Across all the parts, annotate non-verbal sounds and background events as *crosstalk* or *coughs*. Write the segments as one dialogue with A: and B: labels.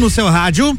A: no seu rádio.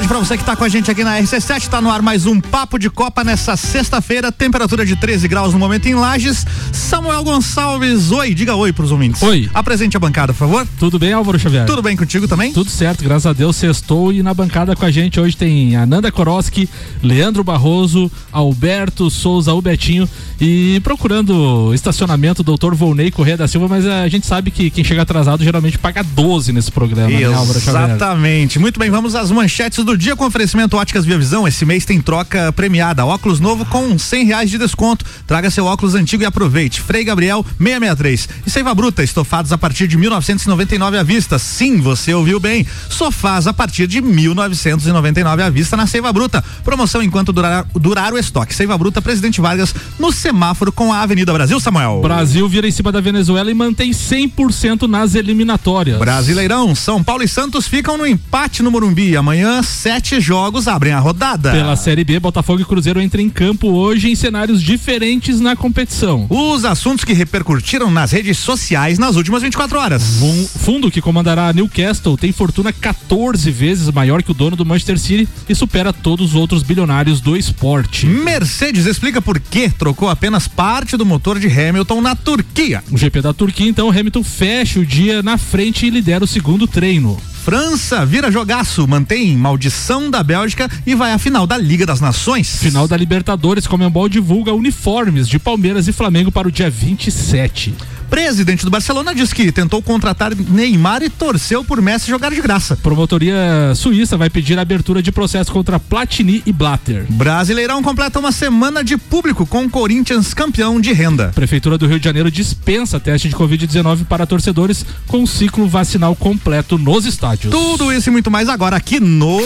A: Tarde para você que está com a gente aqui na RC7. Está no ar mais um Papo de Copa nessa sexta-feira. Temperatura de 13 graus no momento em Lages. Samuel Gonçalves, oi, diga oi para os ouvintes.
B: Oi.
A: Apresente a bancada, por favor.
B: Tudo bem, Álvaro Xavier?
A: Tudo bem contigo também?
B: Tudo certo, graças a Deus, sextou e na bancada com a gente hoje tem Ananda Koroski, Leandro Barroso, Alberto Souza, o Betinho e procurando estacionamento, doutor Volney Correia da Silva, mas a gente sabe que quem chega atrasado geralmente paga 12 nesse programa,
A: né, Álvaro Xavier? Exatamente. Muito bem, vamos às manchetes do dia com oferecimento Óticas Via Visão. Esse mês tem troca premiada. Óculos novo com cem reais de desconto. Traga seu óculos antigo e aproveite. Frei Gabriel 663. E Seiva Bruta, estofados a partir de 1999 à vista. Sim, você ouviu bem. Sofás a partir de 1999 à vista na Seiva Bruta. Promoção enquanto durar, durar o estoque. Seiva Bruta, Presidente Vargas, no semáforo com a Avenida Brasil, Samuel.
B: Brasil vira em cima da Venezuela e mantém 100% nas eliminatórias.
A: Brasileirão, São Paulo e Santos ficam no empate no Morumbi. Amanhã, sete jogos abrem a rodada.
B: Pela Série B, Botafogo e Cruzeiro entram em campo hoje em cenários diferentes na competição.
A: Os assuntos que repercutiram nas redes sociais nas últimas 24 horas.
B: Um fundo que comandará Newcastle tem fortuna 14 vezes maior que o dono do Manchester City e supera todos os outros bilionários do esporte.
A: Mercedes explica por que trocou apenas parte do motor de Hamilton na Turquia.
B: O GP da Turquia, então, Hamilton fecha o dia na frente e lidera o segundo treino.
A: França vira jogaço, mantém maldição da Bélgica e vai à final da Liga das Nações.
B: Final da Libertadores, Comembol divulga uniformes de Palmeiras e Flamengo para o dia 27.
A: Presidente do Barcelona diz que tentou contratar Neymar e torceu por Messi jogar de graça.
B: Promotoria suíça vai pedir a abertura de processo contra Platini e Blatter.
A: Brasileirão completa uma semana de público com Corinthians campeão de renda.
B: Prefeitura do Rio de Janeiro dispensa teste de Covid-19 para torcedores com ciclo vacinal completo nos estádios.
A: Tudo isso e muito mais agora aqui no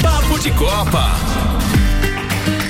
C: Papo de Copa.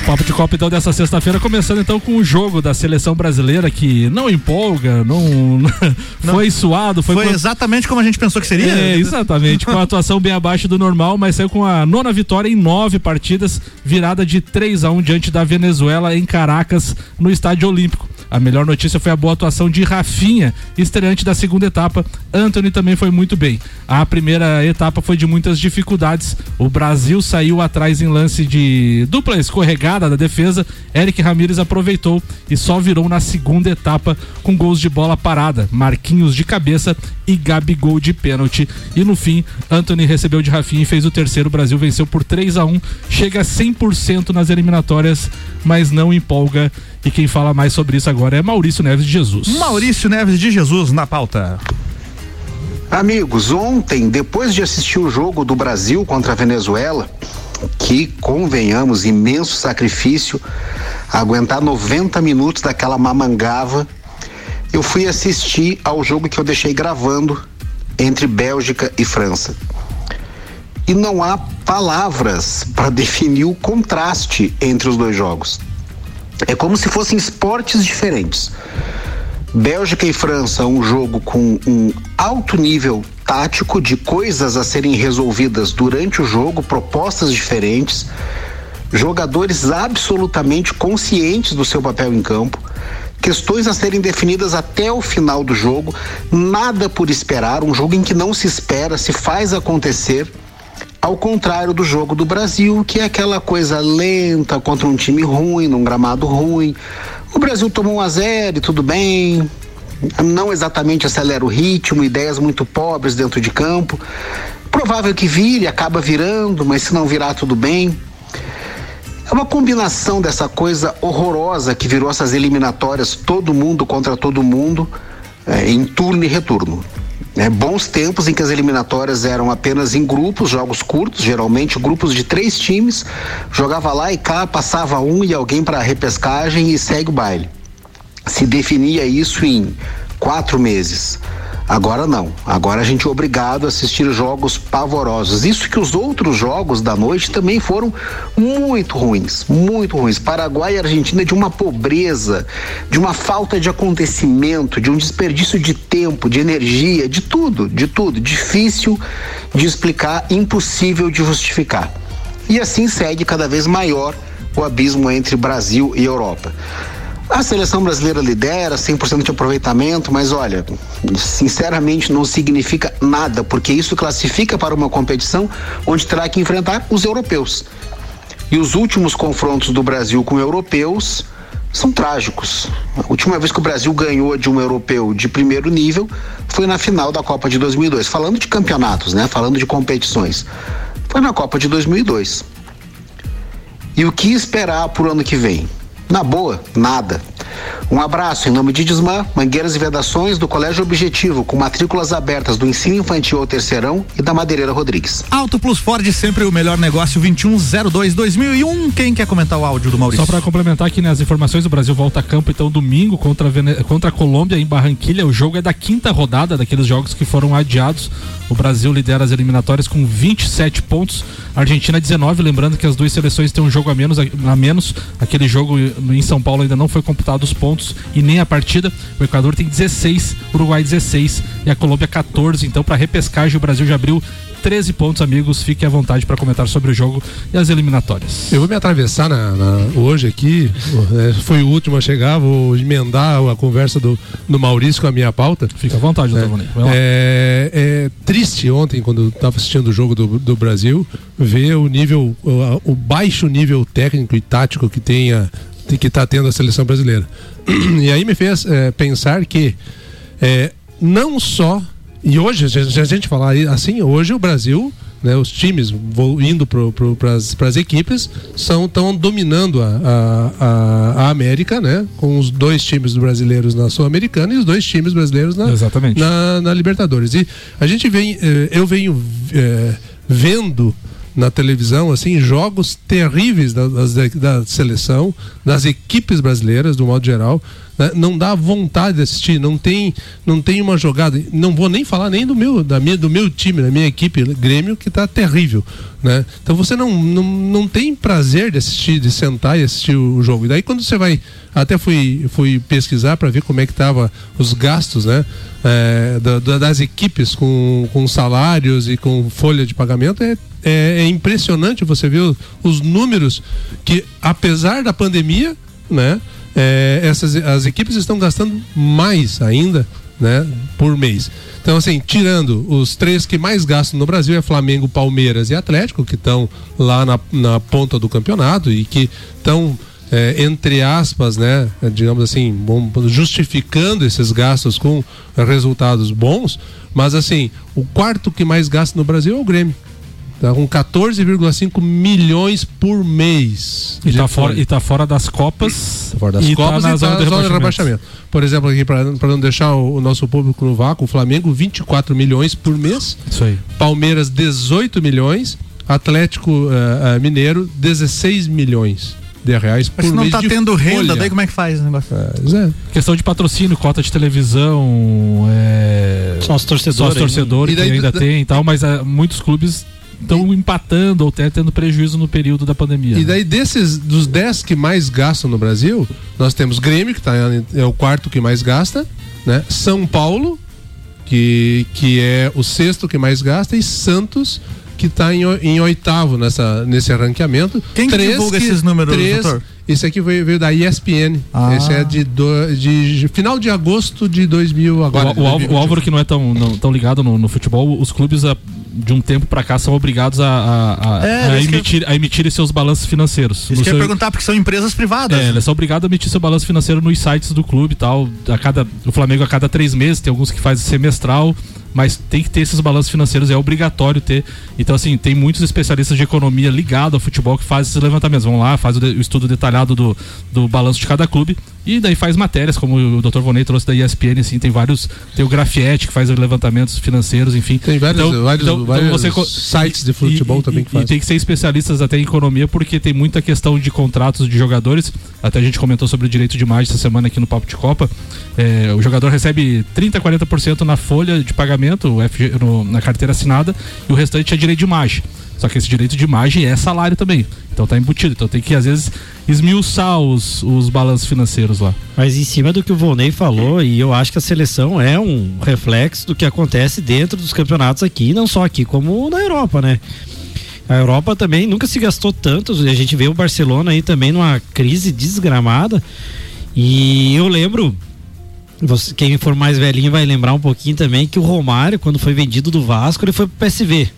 B: Papo de Copa então dessa sexta-feira, começando então com o jogo da seleção brasileira que não empolga, não, *laughs* não foi suado, foi,
A: foi com... exatamente como a gente pensou que seria.
B: É, exatamente, com a atuação bem abaixo do normal, mas saiu com a nona vitória em nove partidas, virada de 3 a 1 diante da Venezuela em Caracas, no Estádio Olímpico. A melhor notícia foi a boa atuação de Rafinha, estreante da segunda etapa. Anthony também foi muito bem. A primeira etapa foi de muitas dificuldades. O Brasil saiu atrás em lance de dupla escorregada da defesa. Eric Ramírez aproveitou e só virou na segunda etapa com gols de bola parada. Marquinhos de cabeça e Gabigol de pênalti. E no fim, Anthony recebeu de Rafinha e fez o terceiro. O Brasil venceu por 3 a 1 chega a 100% nas eliminatórias, mas não empolga e quem fala mais sobre isso agora é Maurício Neves de Jesus.
A: Maurício Neves de Jesus na pauta.
D: Amigos, ontem, depois de assistir o jogo do Brasil contra a Venezuela, que, convenhamos, imenso sacrifício, aguentar 90 minutos daquela mamangava, eu fui assistir ao jogo que eu deixei gravando entre Bélgica e França. E não há palavras para *laughs* definir o contraste entre os dois jogos. É como se fossem esportes diferentes. Bélgica e França, um jogo com um alto nível tático de coisas a serem resolvidas durante o jogo, propostas diferentes, jogadores absolutamente conscientes do seu papel em campo, questões a serem definidas até o final do jogo, nada por esperar, um jogo em que não se espera, se faz acontecer ao contrário do jogo do Brasil, que é aquela coisa lenta contra um time ruim, num gramado ruim. O Brasil tomou um a zero e tudo bem. Não exatamente acelera o ritmo, ideias muito pobres dentro de campo. Provável que vire, acaba virando, mas se não virar, tudo bem. É uma combinação dessa coisa horrorosa que virou essas eliminatórias, todo mundo contra todo mundo, é, em turno e retorno. Né? Bons tempos em que as eliminatórias eram apenas em grupos, jogos curtos, geralmente grupos de três times, jogava lá e cá, passava um e alguém para repescagem e segue o baile. Se definia isso em quatro meses. Agora não. Agora a gente é obrigado a assistir jogos pavorosos. Isso que os outros jogos da noite também foram muito ruins, muito ruins. Paraguai e Argentina de uma pobreza, de uma falta de acontecimento, de um desperdício de tempo, de energia, de tudo, de tudo. Difícil de explicar, impossível de justificar. E assim segue cada vez maior o abismo entre Brasil e Europa. A seleção brasileira lidera 100% de aproveitamento, mas olha, sinceramente não significa nada, porque isso classifica para uma competição onde terá que enfrentar os europeus. E os últimos confrontos do Brasil com europeus são trágicos. A última vez que o Brasil ganhou de um europeu de primeiro nível foi na final da Copa de 2002. Falando de campeonatos, né? Falando de competições. Foi na Copa de 2002. E o que esperar para o ano que vem? Na boa, nada. Um abraço em nome de Desmã, Mangueiras e Vedações do Colégio Objetivo, com matrículas abertas do ensino infantil ao terceirão e da Madeireira Rodrigues.
A: Auto Plus Ford, sempre o melhor negócio, 2102-2001. Quem quer comentar o áudio do Maurício?
B: Só para complementar aqui nas né, informações, o Brasil volta a campo então domingo contra a, Vene... contra a Colômbia em Barranquilha. O jogo é da quinta rodada daqueles jogos que foram adiados. O Brasil lidera as eliminatórias com 27 pontos, a Argentina 19. Lembrando que as duas seleções têm um jogo a menos. A menos. Aquele jogo em São Paulo ainda não foi computado os pontos e nem a partida. O Equador tem 16, Uruguai 16 e a Colômbia 14. Então, para repescagem, o Brasil já abriu 13 pontos, amigos. Fiquem à vontade para comentar sobre o jogo e as eliminatórias.
E: Eu vou me atravessar na, na, hoje aqui. É, foi o último a chegar. Vou emendar a conversa do, do Maurício com a minha pauta.
B: Fica à vontade, doutor
E: é, é, é, triste ontem, quando estava assistindo o jogo do, do Brasil, ver o nível, o, o baixo nível técnico e tático que tenha que está tendo a seleção brasileira. *clears throat* E aí me fez é, pensar que é, não só e hoje, se a gente falar assim, hoje o Brasil, né, os times indo para as equipes, estão dominando a, a, a, América, né? Com os dois times brasileiros na Sul-Americana e os dois times brasileiros na, na, na, Libertadores. E a gente vem, eh, eu venho é, vendo na televisão assim jogos terríveis da, da, da seleção, das equipes brasileiras, do modo geral né? não dá vontade de assistir, não tem, não tem uma jogada. Não vou nem falar nem do meu, da minha, do meu time, da minha equipe, Grêmio, que está terrível. Né? Então você não, não, não tem prazer de assistir, de sentar e assistir o jogo. E daí quando você vai. Até fui, fui pesquisar para ver como é que tava os gastos né? É, da, das equipes com, com salários e com folha de pagamento. É, é, é impressionante você ver os, os números que, apesar da pandemia, né? É, essas, as equipes estão gastando mais ainda né, por mês. Então, assim, tirando os três que mais gastam no Brasil é Flamengo, Palmeiras e Atlético, que estão lá na, na ponta do campeonato e que estão, é, entre aspas, né, digamos assim, bom, justificando esses gastos com resultados bons. Mas, assim, o quarto que mais gasta no Brasil é o Grêmio. Tá com 14,5 milhões por mês.
B: E está fora, e tá fora das Copas.
E: Tá fora das
B: e
E: tá Copas
B: tá na
E: e
B: zona,
E: tá
B: de,
E: zona de rebaixamento. Por exemplo, aqui, para não deixar o, o, nosso público no vácuo, o Flamengo, 24 milhões por mês.
B: Isso aí.
E: Palmeiras, 18 milhões. Atlético uh, uh, Mineiro, 16 milhões de reais por
A: Mas se não
E: mês
A: tá tendo
E: folha.
A: renda, daí como é que faz o negócio?
E: É,
B: Questão de patrocínio, cota de televisão, é...
A: só os torcedores,
B: só os torcedores que ainda da... tem e tal, mas uh, muitos clubes estão empatando ou até tendo prejuízo no período da pandemia.
E: E né? daí, desses, dos 10 que mais gastam no Brasil, nós temos Grêmio, que tá, é o quarto que mais gasta, né? São Paulo, que, que é o sexto que mais gasta, e Santos, que está em, em, oitavo nessa, nesse ranqueamento.
A: Quem três divulga que, esses números, três, doutor?
E: Esse aqui veio, veio da ESPN. Ah. Esse é de, do, de, de, final de agosto de 2000 agora.
B: O, o, o Álvaro que não é tão, não, tão ligado no, no futebol, os clubes a, de um tempo para cá são obrigados a, a, a, é, a emitir, a emitir seus balanços financeiros.
A: Isso que seu... perguntar porque são empresas privadas.
B: É, eles são obrigados a emitir seu balanço financeiro nos sites do clube e tal. A cada, o Flamengo a cada três meses, tem alguns que fazem semestral mas tem que ter esses balanços financeiros, é obrigatório ter. Então, assim, tem muitos especialistas de economia ligados ao futebol que fazem esses levantamentos. Vão lá, faz o, o estudo detalhado do, do balanço de cada clube e daí faz matérias, como o Dr. Vonei trouxe da ESPN, assim, tem vários. Tem o Grafiete que faz levantamentos financeiros, enfim.
E: Tem vários,
B: Então-
E: vários,
B: então- então
E: vários
B: você co-
E: sites de futebol
B: e,
E: também que fazem.
B: E tem que ser especialistas até em economia, porque tem muita questão de contratos de jogadores. Até a gente comentou sobre o direito de imagem essa semana aqui no Papo de Copa. É, o jogador recebe 30, 40% na folha de pagamento, FG no- na carteira assinada, e o restante é direito de imagem. Só que esse direito de imagem é salário também. Então tá embutido. Então tem que, às vezes, esmiuçar os, os balanços financeiros lá.
F: Mas em cima do que o Volney falou, e eu acho que a seleção é um reflexo do que acontece dentro dos campeonatos aqui, não só aqui, como na Europa, né? A Europa também nunca se gastou tanto, a gente vê o Barcelona aí também numa crise desgramada. E eu lembro, você- quem for mais velhinho vai lembrar um pouquinho também que o Romário, quando foi vendido do Vasco, ele foi pro PSV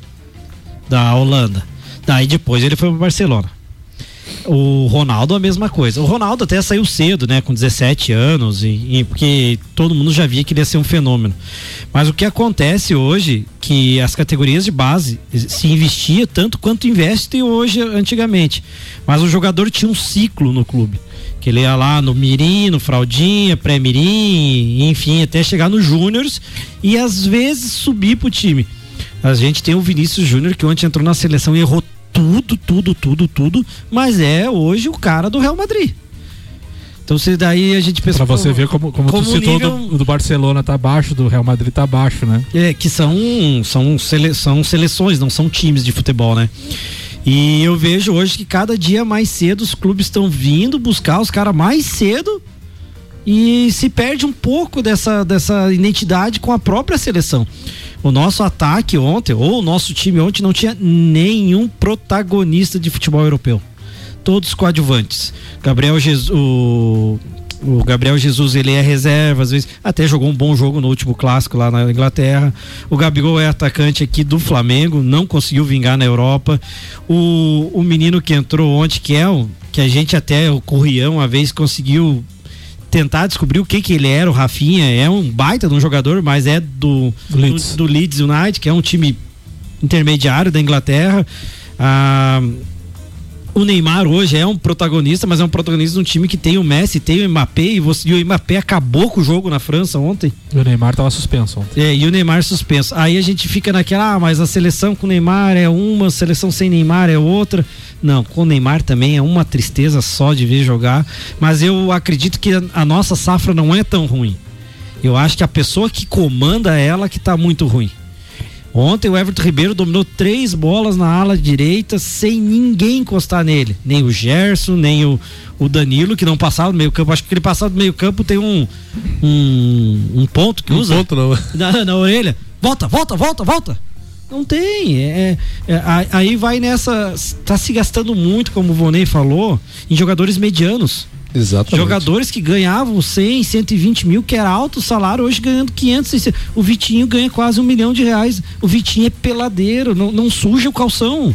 F: da Holanda. Daí depois ele foi pro Barcelona. O Ronaldo a mesma coisa. O Ronaldo até saiu cedo, né, com 17 anos, e, e porque todo mundo já via que ele ia ser um fenômeno. Mas o que acontece hoje, que as categorias de base se investia tanto quanto investe hoje antigamente. Mas o jogador tinha um ciclo no clube. Que ele ia lá no Mirim, no Fraldinha, pré-Mirim, enfim, até chegar no Júniors e às vezes subir pro time. A gente tem o Vinícius Júnior que ontem entrou na seleção e errou tudo, tudo, tudo, tudo, mas é hoje o cara do Real Madrid. Então se daí a gente pensa
B: Pra você ver como, como,
F: como
B: tu citou,
F: nível-
B: do, do Barcelona tá abaixo, do Real Madrid tá abaixo, né?
F: é, que são são, sele, são seleções, não são times de futebol, né? E eu vejo hoje que cada dia mais cedo os clubes estão vindo buscar os caras mais cedo e se perde um pouco dessa, dessa identidade com a própria seleção. O nosso ataque ontem, ou o nosso time ontem, não tinha nenhum protagonista de futebol europeu. Todos coadjuvantes. Gabriel Jesus. O, Gabriel Jesus ele é reserva, às vezes até jogou um bom jogo no último clássico lá na Inglaterra. O Gabigol é atacante aqui do Flamengo, não conseguiu vingar na Europa. O, o menino que entrou ontem, que é o que a gente até, o Corrião, uma vez conseguiu tentar descobrir o que que ele era, o Rafinha é um baita de um jogador, mas é do
B: Leeds.
F: do, do Leeds United, que é um time intermediário da Inglaterra. Ah, o Neymar hoje é um protagonista, mas é um protagonista de um time que tem o Messi, tem o Mbappé e, você, e o Mbappé acabou com o jogo na França ontem.
B: E o Neymar tava suspenso ontem.
F: É, e o Neymar suspenso. Aí a gente fica naquela, ah, mas a seleção com o Neymar é uma, a seleção sem Neymar é outra. Não, com o Neymar também é uma tristeza só de ver jogar. Mas eu acredito que a, nossa safra não é tão ruim. Eu acho que a pessoa que comanda ela que tá muito ruim. Ontem o Everton Ribeiro dominou três bolas na ala direita sem ninguém encostar nele. Nem o Gerson, nem o, o Danilo, que não passava do meio campo. Acho que ele passava do meio campo tem um, um, um ponto que
E: Um
F: usa
E: ponto não.
F: na, na orelha. Volta, volta, volta, volta. Não tem. É, é, a- aí vai nessa. Tá se gastando muito, como o Vonei falou, em jogadores medianos.
E: Exatamente.
F: Jogadores que ganhavam 100, 120 mil, que era alto o salário, hoje ganhando 500. 600. O Vitinho ganha quase um milhão de reais. O Vitinho é peladeiro, não, não suja o calção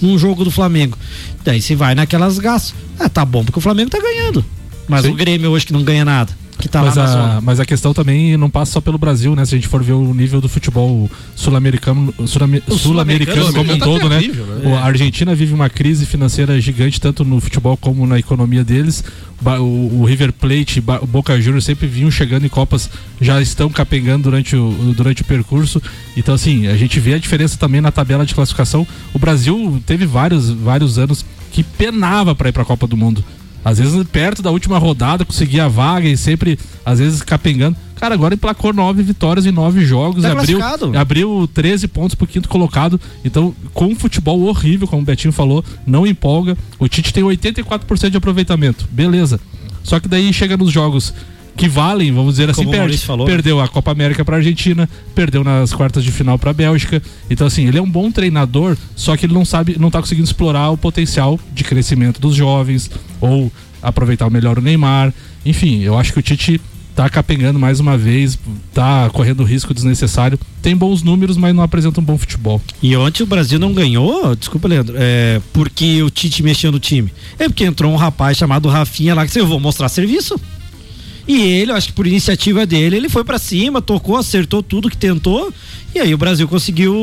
F: num jogo do Flamengo. Daí você vai naquelas gastos. Ah, tá bom, porque o Flamengo tá ganhando. Mas
B: Sim.
F: o Grêmio hoje que não ganha nada, que tá
B: mas,
F: lá na
B: a,
F: zona.
B: mas a questão também não passa só pelo Brasil, né? Se a gente for ver o nível do futebol sul-americano sul-americano
F: sul-americano
B: como um
E: tá
B: todo, né?
E: terrível, né?
B: O- A Argentina vive uma crise financeira gigante, tanto no futebol como na economia deles. O, o River Plate, o Boca Juniors sempre vinham chegando em Copas, já estão capengando durante o, durante o percurso. Então, assim, a gente vê a diferença também na tabela de classificação. O Brasil teve vários, vários anos que penava para ir para a Copa do Mundo. Às vezes, perto da última rodada, conseguia a vaga e sempre, às vezes, capengando. Cara, agora emplacou nove vitórias em nove jogos.
F: Tá
B: abriu, abriu 13 pontos pro quinto colocado. Então, com um futebol horrível, como o Betinho falou, não empolga. O Tite tem 84% de aproveitamento. Beleza. Só que daí chega nos jogos que valem, vamos dizer assim,
F: Como
B: perde.
F: Falou, né?
B: perdeu a Copa América pra Argentina, perdeu nas quartas de final pra Bélgica. Então assim, ele é um bom treinador, só que ele não sabe, não tá conseguindo explorar o potencial de crescimento dos jovens ou aproveitar melhor o Neymar. Enfim, eu acho que o Tite tá capengando mais uma vez, tá correndo risco desnecessário. Tem bons números, mas não apresenta um bom futebol.
F: E ontem o Brasil não ganhou, desculpa, Leandro, é porque o Tite mexeu no time. É porque entrou um rapaz chamado Rafinha lá que disse, eu vou mostrar serviço. E ele, eu acho que por iniciativa dele, ele foi para cima, tocou, acertou tudo que tentou. E aí o Brasil conseguiu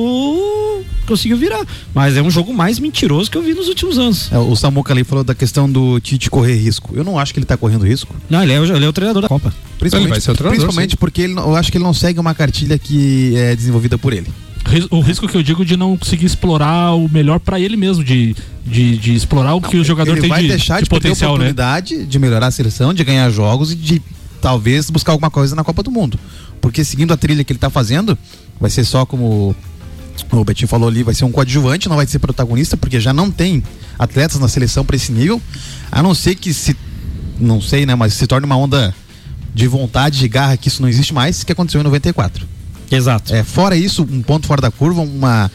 F: conseguiu virar. Mas é um jogo mais mentiroso que eu vi nos últimos anos.
G: É, o Samuca ali falou da questão do Tite correr risco. Eu não acho que ele tá correndo risco.
F: Não, ele é, o- ele é o treinador da Copa.
G: Principalmente,
E: Ele vai ser o treinador,
G: principalmente
E: sim.
G: porque ele, eu acho que ele não segue uma cartilha que é desenvolvida por ele.
B: O risco que eu digo de não conseguir explorar o melhor pra ele mesmo, de, de, de explorar o que o jogador
G: ele
B: tem
G: vai
B: de,
G: deixar
B: de
G: de,
B: potencial, né?
G: oportunidade de melhorar a seleção, de ganhar jogos e de talvez buscar alguma coisa na Copa do Mundo. Porque seguindo a trilha que ele tá fazendo, vai ser só como o Betinho falou ali, vai ser um coadjuvante, não vai ser protagonista, porque já não tem atletas na seleção para esse nível, a não ser que se não sei, né, mas se torne uma onda de vontade, de garra que isso não existe mais, que aconteceu em 94.
F: Exato.
G: É, fora isso, um ponto fora da curva, uma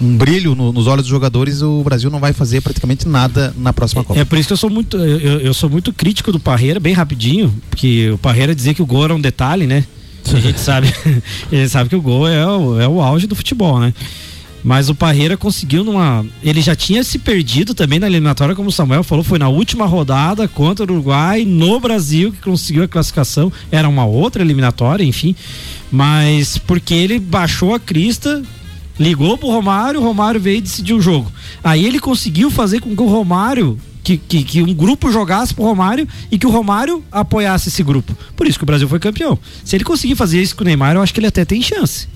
G: um brilho no- nos olhos dos jogadores, o Brasil não vai fazer praticamente nada na próxima Copa.
F: É por isso que eu sou muito, eu, eu sou muito crítico do Parreira, bem rapidinho, porque o Parreira dizia que o gol era um detalhe, né? A gente *laughs* sabe, *laughs* a gente sabe que o gol é o, é o auge do futebol, né? Mas o Parreira conseguiu numa. Ele já tinha se perdido também na eliminatória, como o Samuel falou, foi na última rodada contra o Uruguai, no Brasil, que conseguiu a classificação. Era uma outra eliminatória, enfim. Mas porque ele baixou a crista, ligou pro Romário, o Romário veio e decidiu o jogo. Aí ele conseguiu fazer com que o Romário. Que, que, que um grupo jogasse pro Romário e que o Romário apoiasse esse grupo. Por isso que o Brasil foi campeão. Se ele conseguir fazer isso com o Neymar, eu acho que ele até tem chance.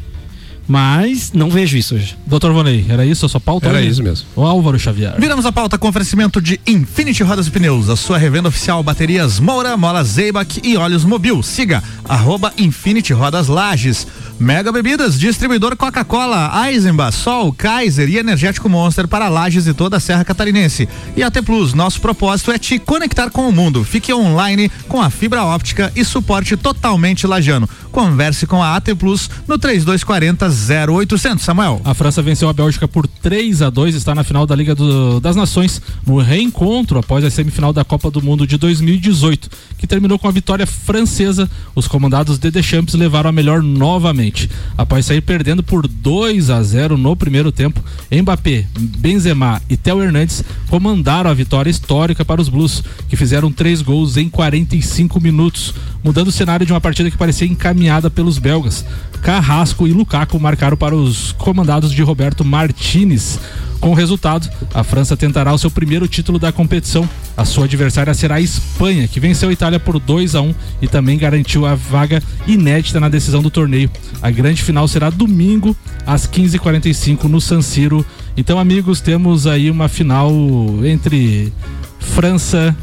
F: Mas não vejo isso hoje.
B: Doutor Vonei, era isso a sua pauta?
E: Era
B: hoje?
E: isso mesmo.
B: O Álvaro Xavier.
A: Viramos a pauta com oferecimento de Infinity Rodas e Pneus, a sua revenda oficial baterias Moura, Mola Zeibach e óleos Mobil. Siga arroba Infinity Rodas Lages. Mega Bebidas, distribuidor Coca-Cola, Eisenbach, Sol, Kaiser e Energético Monster para Lages e toda a Serra Catarinense. E AT Plus, nosso propósito é te conectar com o mundo. Fique online com a fibra óptica e suporte totalmente lajano. Converse com a AT Plus no 3240 0800. Samuel.
B: A França venceu a Bélgica por 3 a 2 está na final da Liga do- das Nações, no reencontro após a semifinal da Copa do Mundo de 2018, que terminou com a vitória francesa. Os comandados de Deschamps levaram a melhor novamente. Após sair perdendo por 2 a 0 no primeiro tempo, Mbappé, Benzema e Theo Hernandes comandaram a vitória histórica para os Blues, que fizeram três gols em 45 minutos, mudando o cenário de uma partida que parecia encaminhada pelos belgas. Carrasco e Lukaku marcaram para os comandados de Roberto Martinez. Com o resultado, a França tentará o seu primeiro título da competição. A sua adversária será a Espanha, que venceu a Itália por 2 a 1 e também garantiu a vaga inédita na decisão do torneio. A grande final será domingo às 15h45 no San Siro. Então, amigos, temos aí uma final entre França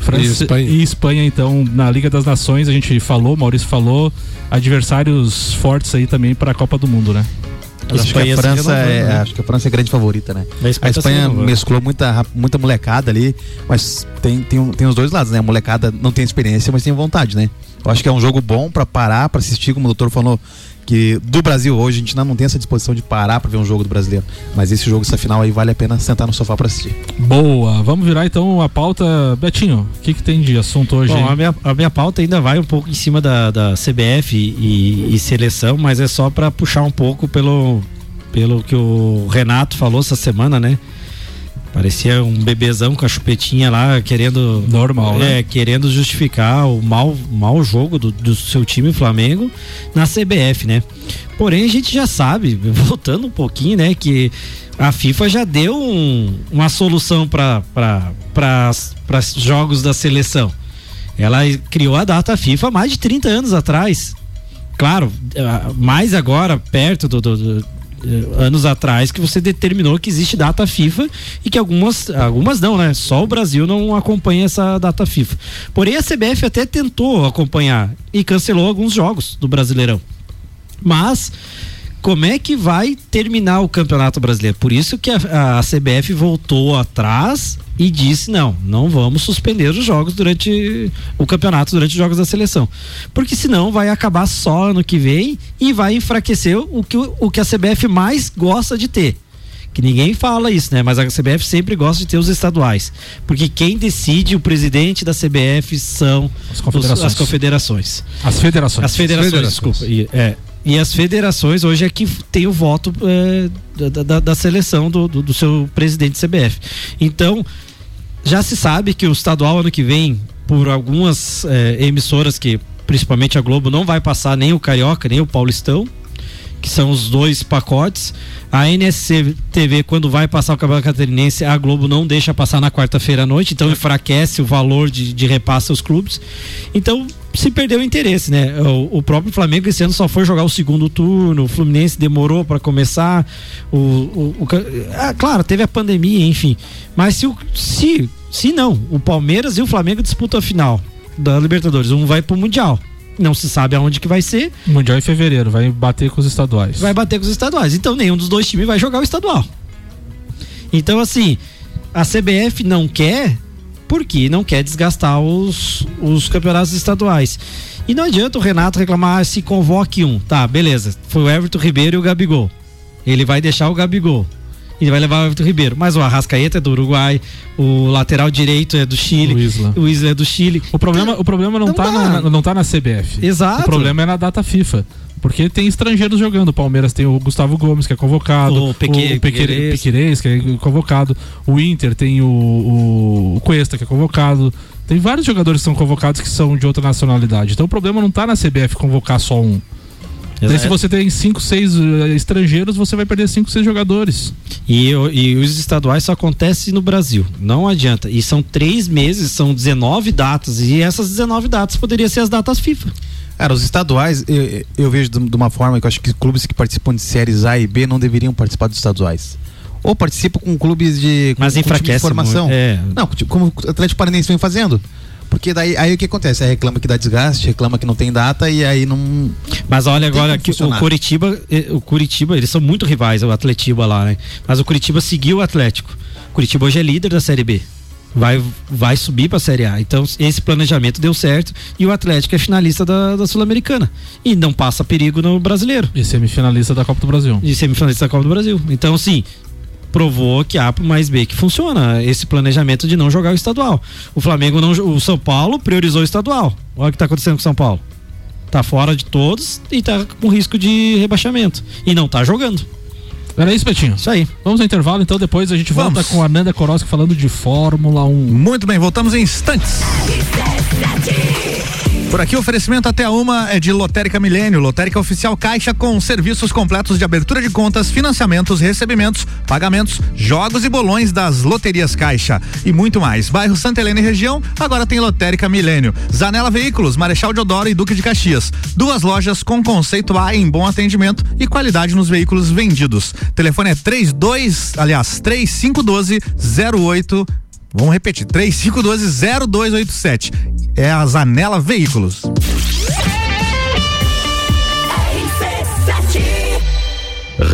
B: França
E: E Espanha.
B: e Espanha, então, na Liga das Nações, a gente falou, Maurício falou, adversários fortes aí também para a Copa do Mundo, né?
G: Acho que
F: Espanha
G: a
F: se
G: França é,
F: né?
G: acho que a França é a grande favorita, né?
F: A Espanha
G: A
F: tá
G: Espanha
F: renovando.
G: mesclou muita, muita molecada ali, mas tem, tem, tem os dois lados, né? A molecada não tem experiência, mas tem vontade, né? Eu acho que é um jogo bom pra parar, pra assistir, como o doutor falou, que do Brasil hoje a gente ainda não tem essa disposição de parar pra ver um jogo do brasileiro. Mas esse jogo, essa final aí, vale a pena sentar no sofá pra assistir.
B: Boa, vamos virar então a pauta. Betinho, o que, que tem de assunto hoje?
F: Bom, a minha, a minha pauta ainda vai um pouco em cima da, da CBF e, e seleção, mas é só para puxar um pouco pelo, pelo que o Renato falou essa semana, né? Parecia um bebezão com a chupetinha lá, querendo.
B: Normal, né?
F: É, querendo justificar o mau, mau jogo do, do seu time Flamengo na CBF, né? Porém, a gente já sabe, *laughs* voltando um pouquinho, né, que a FIFA já deu um- uma solução para jogos da seleção. Ela criou a data FIFA mais de 30 anos atrás. Claro, mais agora, perto do, do- do- anos atrás, que você determinou que existe data FIFA e que algumas, algumas não, né? Só o Brasil não acompanha essa data FIFA. Porém, a CBF até tentou acompanhar e cancelou alguns jogos do Brasileirão. Mas como é que vai terminar o Campeonato Brasileiro? Por isso que a, a CBF voltou atrás e disse: não, não vamos suspender os jogos durante o campeonato, durante os jogos da seleção. Porque senão vai acabar só ano que vem e vai enfraquecer o que, o, que a CBF mais gosta de ter. Que ninguém fala isso, né? Mas a CBF sempre gosta de ter os estaduais. Porque quem decide o presidente da CBF são
B: As
F: os-
B: confederações.
F: as confederações.
B: As federações.
F: As federações,
E: federações.
F: desculpa. E, é, e as federações hoje é que tem o voto é, da, da- da seleção do, do, do seu presidente CBF. Então, já se sabe que o estadual ano que vem por algumas eh, emissoras que, principalmente a Globo, não vai passar nem o Carioca, nem o Paulistão, que são os dois pacotes. A NSC TV, quando vai passar o Campeonato Catarinense, a Globo não deixa passar na quarta-feira à noite, então enfraquece o valor de, de repasse aos clubes. Então, se perdeu o interesse, né? O, o, próprio Flamengo esse ano só foi jogar o segundo turno, o Fluminense demorou para começar. O, o, o ah, claro, teve a pandemia, enfim. Mas se, se, se não, o Palmeiras e o Flamengo disputam a final da Libertadores, um vai pro Mundial não se sabe aonde que vai ser.
B: Mundial em fevereiro, vai bater com os estaduais.
F: Vai bater com os estaduais. Então nenhum dos dois times vai jogar o estadual. Então, assim, a CBF não quer porque não quer desgastar os, os campeonatos estaduais. E não adianta o Renato reclamar se convoque um. Tá, beleza. Foi o Everton Ribeiro e o Gabigol. Ele vai deixar o Gabigol. Ele vai levar o Everton Ribeiro. Mas o Arrascaeta é do Uruguai, o lateral direito é do Chile,
B: o Isla,
F: o Isla é do Chile.
B: O problema, o problema não, não, tá na, não tá na CBF.
F: Exato.
B: O problema é na data FIFA. Porque tem estrangeiros jogando. O Palmeiras tem o Gustavo Gomes, que é convocado.
F: O, Peque,
B: o Pequerez, que é convocado. O Inter tem o, o, o Cuesta, que é convocado. Tem vários jogadores que são convocados que são de outra nacionalidade. Então o problema não está na CBF convocar só um. Daí, se você tem 5, 6 eh, estrangeiros, você vai perder 5, 6 jogadores.
F: E, e, os estaduais só acontecem no Brasil. Não adianta. E são três meses, são 19 datas. E essas 19 datas poderiam ser as datas FIFA.
G: Cara, os estaduais, eu, eu vejo de, uma forma que eu acho que clubes que participam de séries A e B não deveriam participar dos estaduais. Ou participam com clubes de,
F: Mas com, enfraquece
G: de formação.
F: É.
G: Não, como o Atlético Paranaense vem fazendo. Porque daí aí o que acontece? Aí reclama que dá desgaste, reclama que não tem data e aí não.
F: Mas olha agora que o Curitiba, eh, o Curitiba, eles são muito rivais, o Atletiba lá, né? Mas o Curitiba seguiu o Atlético. O Curitiba hoje é líder da Série B. Vai, vai subir para a Série A. Então, esse planejamento deu certo e o Atlético é finalista da, da Sul-Americana. E não passa perigo no brasileiro.
B: E semifinalista da Copa do Brasil.
F: E semifinalista da Copa do Brasil. Então, assim, provou que A mais B que funciona esse planejamento de não jogar o estadual. O Flamengo não, o São Paulo priorizou o estadual. Olha o que está acontecendo com o São Paulo. Tá fora de todos e tá com risco de rebaixamento e não tá jogando.
B: Era isso, Betinho?
F: Isso aí.
B: Vamos ao intervalo, então depois a gente Vamos. volta com a Nanda Koroski falando de Fórmula 1.
A: Muito bem, voltamos em instantes. Por aqui, oferecimento até uma é de Lotérica Milênio, Lotérica Oficial Caixa com serviços completos de abertura de contas, financiamentos, recebimentos, pagamentos, jogos e bolões das loterias Caixa e muito mais. Bairro Santa Helena e região, agora tem Lotérica Milênio. Zanela Veículos, Marechal Deodoro e Duque de Caxias. Duas lojas com conceito A em bom atendimento e qualidade nos veículos vendidos. Telefone é 32, aliás, 3512 08 Vamos repetir, 3512-0287. É a Zanela Veículos.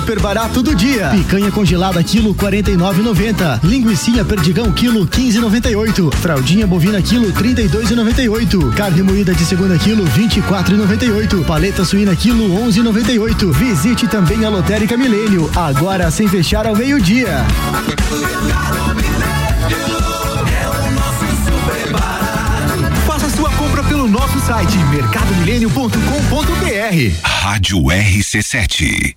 H: super barato do dia. Picanha congelada quilo 49,90. Linguiça perdigão quilo 15,98. Fraldinha bovina quilo 32,98. Carne moída de segunda quilo 24,98. Paleta suína quilo 11,98. Visite também a Lotérica Milênio, agora sem fechar ao meio-dia.
I: pelo nosso site mercadomilênio.com.br.
J: Rádio RC7.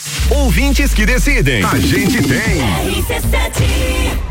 J: Ouvintes que decidem. A gente tem.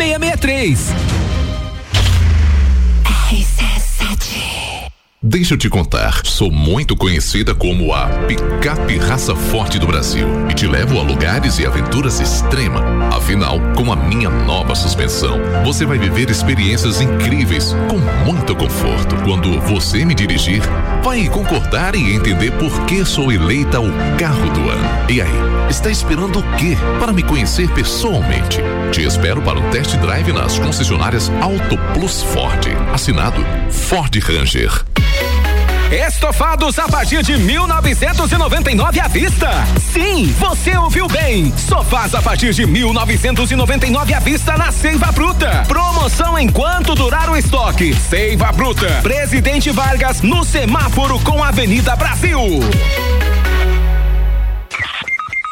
K: 663.
L: Deixa eu te contar, sou muito conhecida como a picape raça forte do Brasil e te levo a lugares e aventuras extrema. Afinal, com a minha nova suspensão, você vai viver experiências incríveis com muito conforto. Quando você me dirigir, vai concordar e entender por que sou eleita o carro do ano. E aí, está esperando o quê para me conhecer pessoalmente? Te espero para um test drive nas concessionárias Auto Plus Ford. Assinado Ford Ranger.
K: Estofados a partir de 1999 à vista. Sim, você ouviu bem. Sofás a partir de 1999 à vista na Seiva Bruta. Promoção enquanto durar o estoque. Seiva Bruta. Presidente Vargas no semáforo com a Avenida Brasil.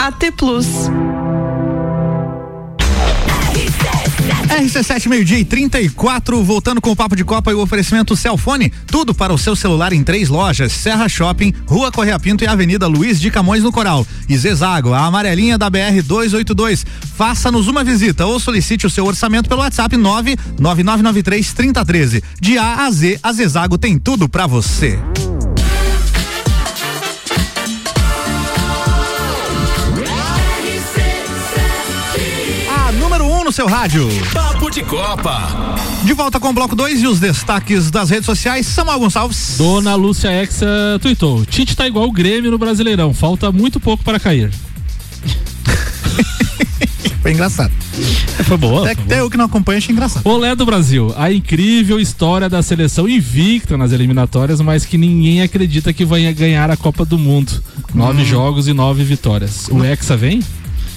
M: AT Plus.
A: RC7 meio-dia e 34, voltando com o papo de Copa e o oferecimento Celfone, tudo para o seu celular em três lojas: Serra Shopping, Rua Correia Pinto e Avenida Luiz de Camões no Coral. E Zezago, a amarelinha da BR 282. Faça-nos uma visita ou solicite o seu orçamento pelo WhatsApp 99993 3013. De A a Z, a Zezago tem tudo para você. No seu rádio.
K: Papo de Copa.
A: De volta com o bloco 2 e os destaques das redes sociais. Samuel Gonçalves.
B: Dona Lúcia Exa tweetou: Tite tá igual o Grêmio no Brasileirão, falta muito pouco para cair. *laughs*
A: Foi engraçado.
F: Foi boa.
A: Até, até eu que não acompanho achei engraçado.
B: Olé do Brasil, a incrível história da seleção invicta nas eliminatórias, mas que ninguém acredita que vai ganhar a Copa do Mundo. Nove
A: Hum.
B: jogos e nove vitórias. O Hexa vem?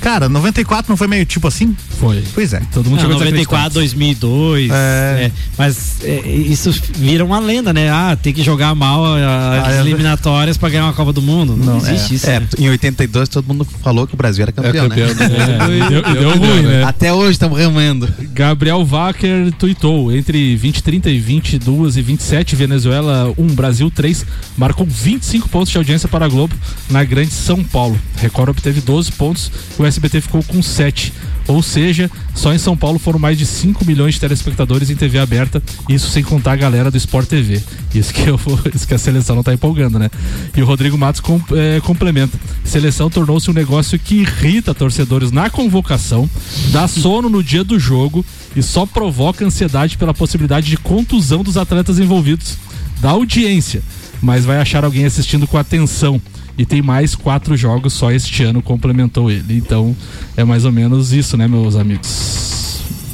A: Cara, 94 não foi meio tipo assim?
B: Foi.
A: Pois é.
B: Todo mundo
F: Não,
B: chegou
F: 94, 2002. É, mas é, isso vira uma lenda, né? Ah, tem que jogar mal a- as
G: Ah, é.
F: eliminatórias pra ganhar uma Copa do Mundo. Não, existe isso.
G: É,
F: né?
G: em 82 todo mundo falou que o Brasil era campeão,
B: campeão,
G: né?
B: né? *laughs* É, deu- deu ruim, né?
G: Até hoje estamos remando.
B: Gabriel Wacker tuitou: entre 2030 e 22 e 27, Venezuela 1, Brasil 3, marcou 25 pontos de audiência para a Globo na Grande São Paulo. Record obteve 12 pontos, o SBT ficou com 7. Ou seja, só em São Paulo foram mais de 5 milhões de telespectadores em TV aberta, isso sem contar a galera do Sport TV. Isso que, eu, *laughs* isso que a seleção não tá empolgando, né? E o Rodrigo Matos com, é, complementa. Seleção tornou-se um negócio que irrita torcedores na convocação, dá sono no dia do jogo e só provoca ansiedade pela possibilidade de contusão dos atletas envolvidos, da audiência, mas vai achar alguém assistindo com atenção e tem mais quatro jogos só este ano, complementou ele. Então é mais ou menos isso, né, meus amigos?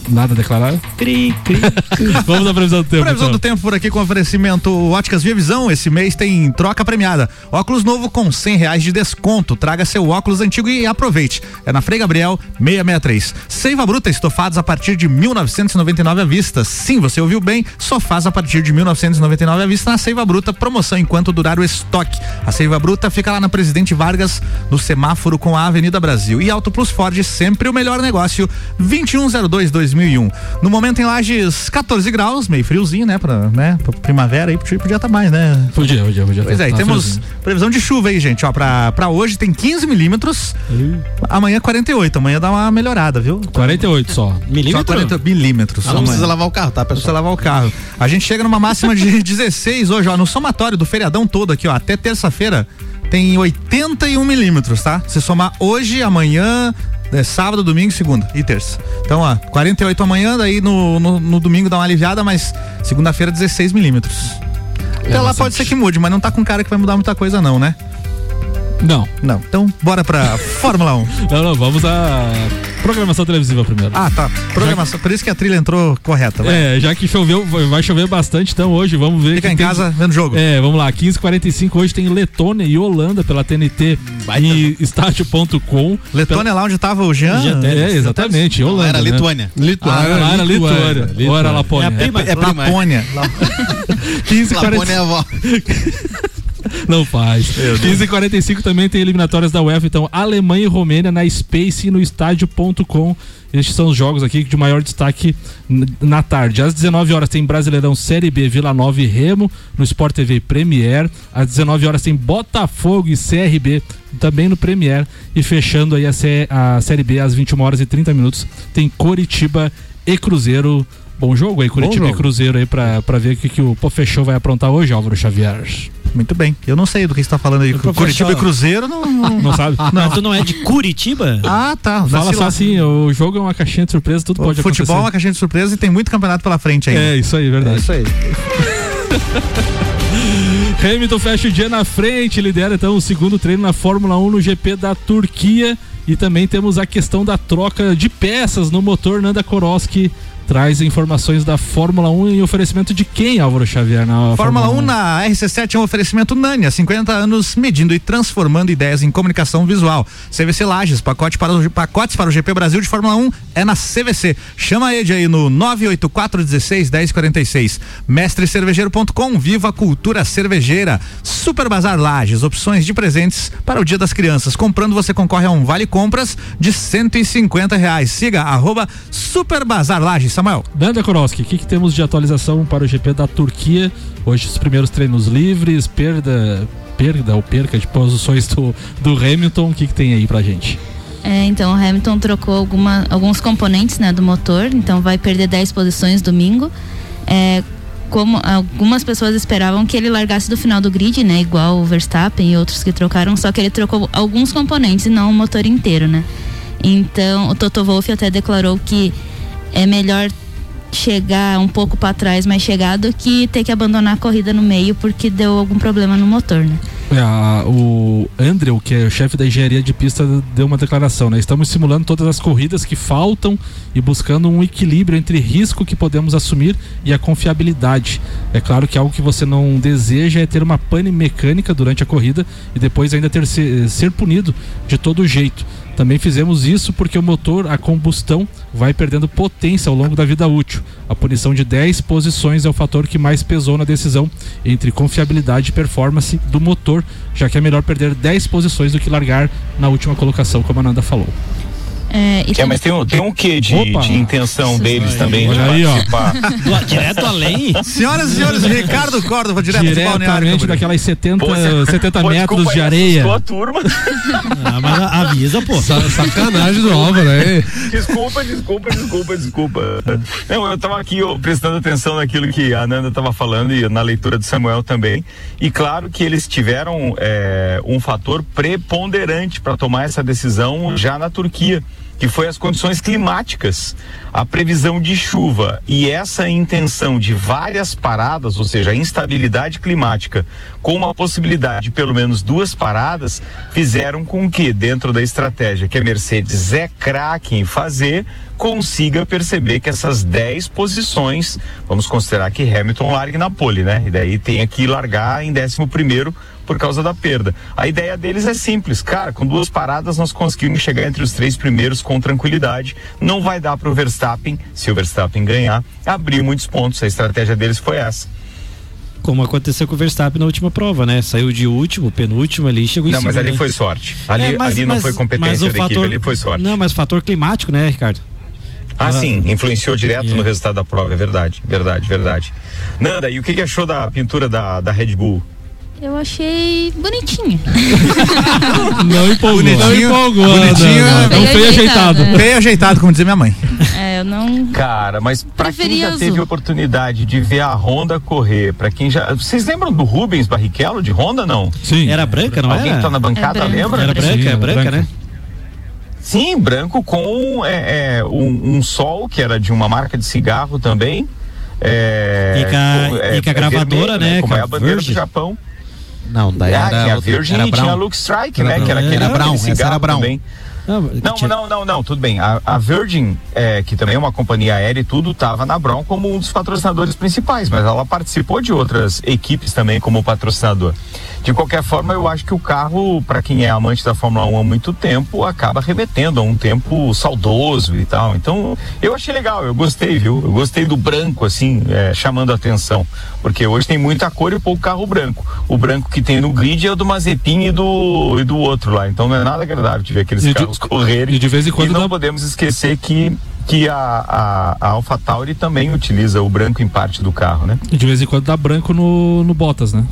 B: Nada a declarar?
F: Cri, cri. *laughs*
B: Vamos à previsão do tempo.
A: Previsão
B: então.
A: do tempo por aqui com oferecimento Óticas Via Visão. Esse mês tem troca premiada. Óculos novo com cem reais de desconto. Traga seu óculos antigo e aproveite. É na Frei Gabriel 663. Seiva Bruta estofados a partir de 1999 à vista. Sim, você ouviu bem. Sofás a partir de 1999 à vista na Seiva Bruta. Promoção enquanto durar o estoque. A Seiva Bruta fica lá na Presidente Vargas, no semáforo com a Avenida Brasil. E Auto Plus Ford, sempre o melhor negócio. 2102 2001. No momento em Lages, 14 graus, meio friozinho, né? Pra, né? pra primavera aí podia estar tá mais, né?
B: Podia, podia, podia.
A: Pois é, e
B: Tá
A: temos
B: friozinho.
A: previsão de chuva aí, gente. Ó, pra, pra hoje tem 15 milímetros. Amanhã 48. Amanhã dá uma melhorada, viu?
B: 48 só.
A: Só 40 milímetros.
G: Ah, não precisa lavar o carro, tá,
A: Não precisa lavar o carro. A gente chega numa máxima de *laughs* 16 hoje, ó, no somatório do feriadão todo aqui, ó, até terça-feira tem 81 milímetros, tá? Se somar hoje, amanhã, é, sábado, domingo, segunda e terça. Então, ó, 48 amanhã, daí no, no, no domingo dá uma aliviada, mas segunda-feira 16 milímetros. Até lá
B: bastante.
A: pode ser que mude, mas não tá com cara que vai mudar muita coisa não, né?
B: Não.
A: Não. Então, bora pra *laughs* Fórmula 1.
B: Não, não, vamos à programação televisiva primeiro.
A: Ah, tá. Programação. Por isso que a trilha entrou correta. vai.
B: É, já que choveu, vai chover bastante, então hoje vamos ver.
A: Fica
B: que
A: em
B: tem-
A: casa vendo jogo.
B: É, vamos lá, 15h45 hoje tem Letônia e Holanda pela TNT e estádio.com.
A: Letônia lá onde tava o Jean.
B: É, exatamente, Holanda.
G: era
B: né?
G: Lituânia.
B: Ah, lá era Lituânia. Ou era Lapônia?
G: É a prima- é é.
A: Lapônia.
B: 15 *laughs*
G: Lapônia é a avó. *laughs*
B: Não faz. 15h45 também tem eliminatórias da UEFA, então Alemanha e Romênia na Space e no estádio.com. Estes são os jogos aqui de maior destaque na tarde. Às 19 horas tem Brasileirão Série B Vila Nova e Remo no Sport TV Premier. Às 19 horas tem Botafogo e CRB também no Premier. E fechando aí a, sé- a Série B às 21 horas e 30 minutos tem Coritiba e Cruzeiro. Bom jogo aí, Curitiba e
A: jogo.
B: Cruzeiro aí pra, pra ver o que, que o Pô Fechou vai aprontar hoje, Álvaro Xavier.
A: Muito bem. Eu não sei do que você tá falando aí. Curitiba e Cruzeiro não. não- *laughs*
B: Não sabe?
F: Mas tu não é de Curitiba?
A: Ah, tá.
B: Fala
A: Nasci
B: só
A: lá.
B: assim, o jogo é uma caixinha de surpresa, tudo
A: O
B: pode
A: futebol é uma
B: acontecer.
A: caixinha de surpresa e tem muito campeonato pela frente ainda.
B: É, isso aí, verdade.
A: É isso aí. *laughs*
B: Hamilton fecha o dia na frente, lidera então o segundo treino na Fórmula 1 no GP da Turquia. E também temos a questão da troca de peças no motor. Nanda Koroski traz informações da Fórmula 1 em oferecimento de quem, Álvaro Xavier? Na
A: Fórmula 1 na RC7 é um oferecimento Nania, 50 anos medindo e transformando ideias em comunicação visual. CVC Lages, pacote para o, pacotes para o GP Brasil de Fórmula 1 é na CVC. Chama a Ed aí no 984 16 1046. Mestrecervejeiro.com, viva a cultura cervejeira. Super Bazar Lages, opções de presentes para o Dia das Crianças. Comprando você concorre a um vale compras de 150 reais. Siga arroba Super Bazar Lages. Samuel.
B: Nanda Koroski, o que, que temos de atualização para o GP da Turquia? Hoje os primeiros treinos livres, perda, perda ou perca de posições do, do Hamilton. O que, que tem aí pra gente?
I: É, então o Hamilton trocou alguma, alguns componentes né, do motor, então vai perder 10 posições domingo. É, como algumas pessoas esperavam que ele largasse do final do grid, né? Igual o Verstappen e outros que trocaram, só que ele trocou alguns componentes e não o motor inteiro, né? Então o Toto Wolff até declarou que é melhor chegar um pouco para trás, mais chegar, do que ter que abandonar a corrida no meio porque deu algum problema no motor, né?
B: É, o Andrew, que é o chefe da engenharia de pista, deu uma declaração, né? Estamos simulando todas as corridas que faltam e buscando um equilíbrio entre risco que podemos assumir e a confiabilidade. É claro que algo que você não deseja é ter uma pane mecânica durante a corrida e depois ainda ter ser punido de todo jeito. Também fizemos isso porque o motor a combustão vai perdendo potência ao longo da vida útil. A punição de 10 posições é o fator que mais pesou na decisão entre confiabilidade e performance do motor, já que é melhor perder 10 posições do que largar na última colocação, como a Nanda falou.
I: É, e
M: É, mas tem um, tem um quê de, de intenção deles também de
B: aí, ó.
M: participar?
F: Direto além?
A: Senhoras e senhores, Ricardo Córdova, direto
B: Diretamente daquelas 70,
M: Pô, você-
B: 70
M: pô,
B: metros
M: desculpa
B: de
M: aí,
B: areia.
M: a turma.
F: Ah, mas avisa, pô.
E: Sa- sacanagem do Álvaro, né?
M: Desculpa, desculpa, desculpa, desculpa. Não, eu tava aqui ó, prestando atenção naquilo que a Nanda tava falando e na leitura do Samuel também. E claro que eles tiveram é, um fator preponderante para tomar essa decisão já na Turquia. Que foi as condições climáticas, a previsão de chuva e essa intenção de várias paradas, ou seja, a instabilidade climática, com uma possibilidade de pelo menos duas paradas, fizeram com que, dentro da estratégia que a Mercedes é craque em fazer, consiga perceber que essas 10 posições, vamos considerar que Hamilton largue na pole, né? E daí tenha que largar em 11 primeiro por causa da perda. A ideia deles é simples, cara, com duas paradas nós conseguimos chegar entre os três primeiros com tranquilidade. Não vai dar para o Verstappen, se o Verstappen ganhar, abrir muitos pontos. A estratégia deles foi essa.
F: Como aconteceu com o Verstappen na última prova, né? Saiu de último, penúltimo ali, chegou em
M: Não, mas ali
F: né?
M: foi sorte. Ali,
F: É, mas-
M: ali não
F: mas-
M: foi competência da equipe,
F: fator-
M: ali foi sorte.
F: Não, mas fator climático, né, Ricardo?
M: Ah, sim, influenciou direto no resultado da prova, é verdade, verdade, verdade. Nanda, e o que, que achou da pintura da, da Red Bull?
I: Eu achei *laughs* bonitinho.
B: Não empolgou. Não
A: Bonitinho,
B: empolgou.
A: bonitinho,
B: Não feio
I: ajeitado.
B: ajeitado.
A: Bem ajeitado, como dizia minha mãe.
I: É, eu não.
M: Cara, mas pra quem já
I: azul.
M: teve oportunidade de ver a Honda correr, pra quem já. Vocês lembram do Rubens Barrichello de Honda, não?
B: Sim.
F: Era branca, não
M: Alguém
F: era?
M: que tá na bancada
I: É
M: lembra?
F: Era branca,
B: Sim,
F: é
B: era
F: branca,
B: branca.
F: né?
M: Sim, branco com é, é, um, um sol, que era de uma marca de cigarro também. É,
F: E com a-
M: com-
F: e com a gravadora,
M: vermelho,
F: né,
M: Como
F: com
M: é
F: a
M: bandeira
F: Virgin.
M: do Japão.
G: Não, daí era,
M: tinha a
G: outra-
M: Virgin
G: era
M: tinha a
G: Brown.
M: Luke Strike,
G: Era
M: né? Que era
G: Brown.
M: aquele,
G: Era Brown, essa era Brown.
M: também.
F: Não,
M: Não, não, não, tudo bem. A, a Virgin, é, que também é uma companhia aérea e tudo, estava na Brown como um dos patrocinadores principais, mas ela participou de outras equipes também como patrocinador. De qualquer forma, eu acho que o carro, para quem é amante da Fórmula 1 há muito tempo, acaba remetendo a um tempo saudoso e tal. Então, eu achei legal, eu gostei, viu? Eu gostei do branco, assim, é, chamando a atenção. Porque hoje tem muita cor e pouco carro branco. O branco que tem no grid é o do Mazepin e do, e do outro lá. Então não é nada agradável de ver aqueles
B: E
M: carros correrem.
B: e de vez em quando
M: E não
B: dá-
M: podemos esquecer que, que a, a, a AlphaTauri também utiliza o branco em parte do carro, né?
B: E de vez em quando dá branco no, no Bottas, né?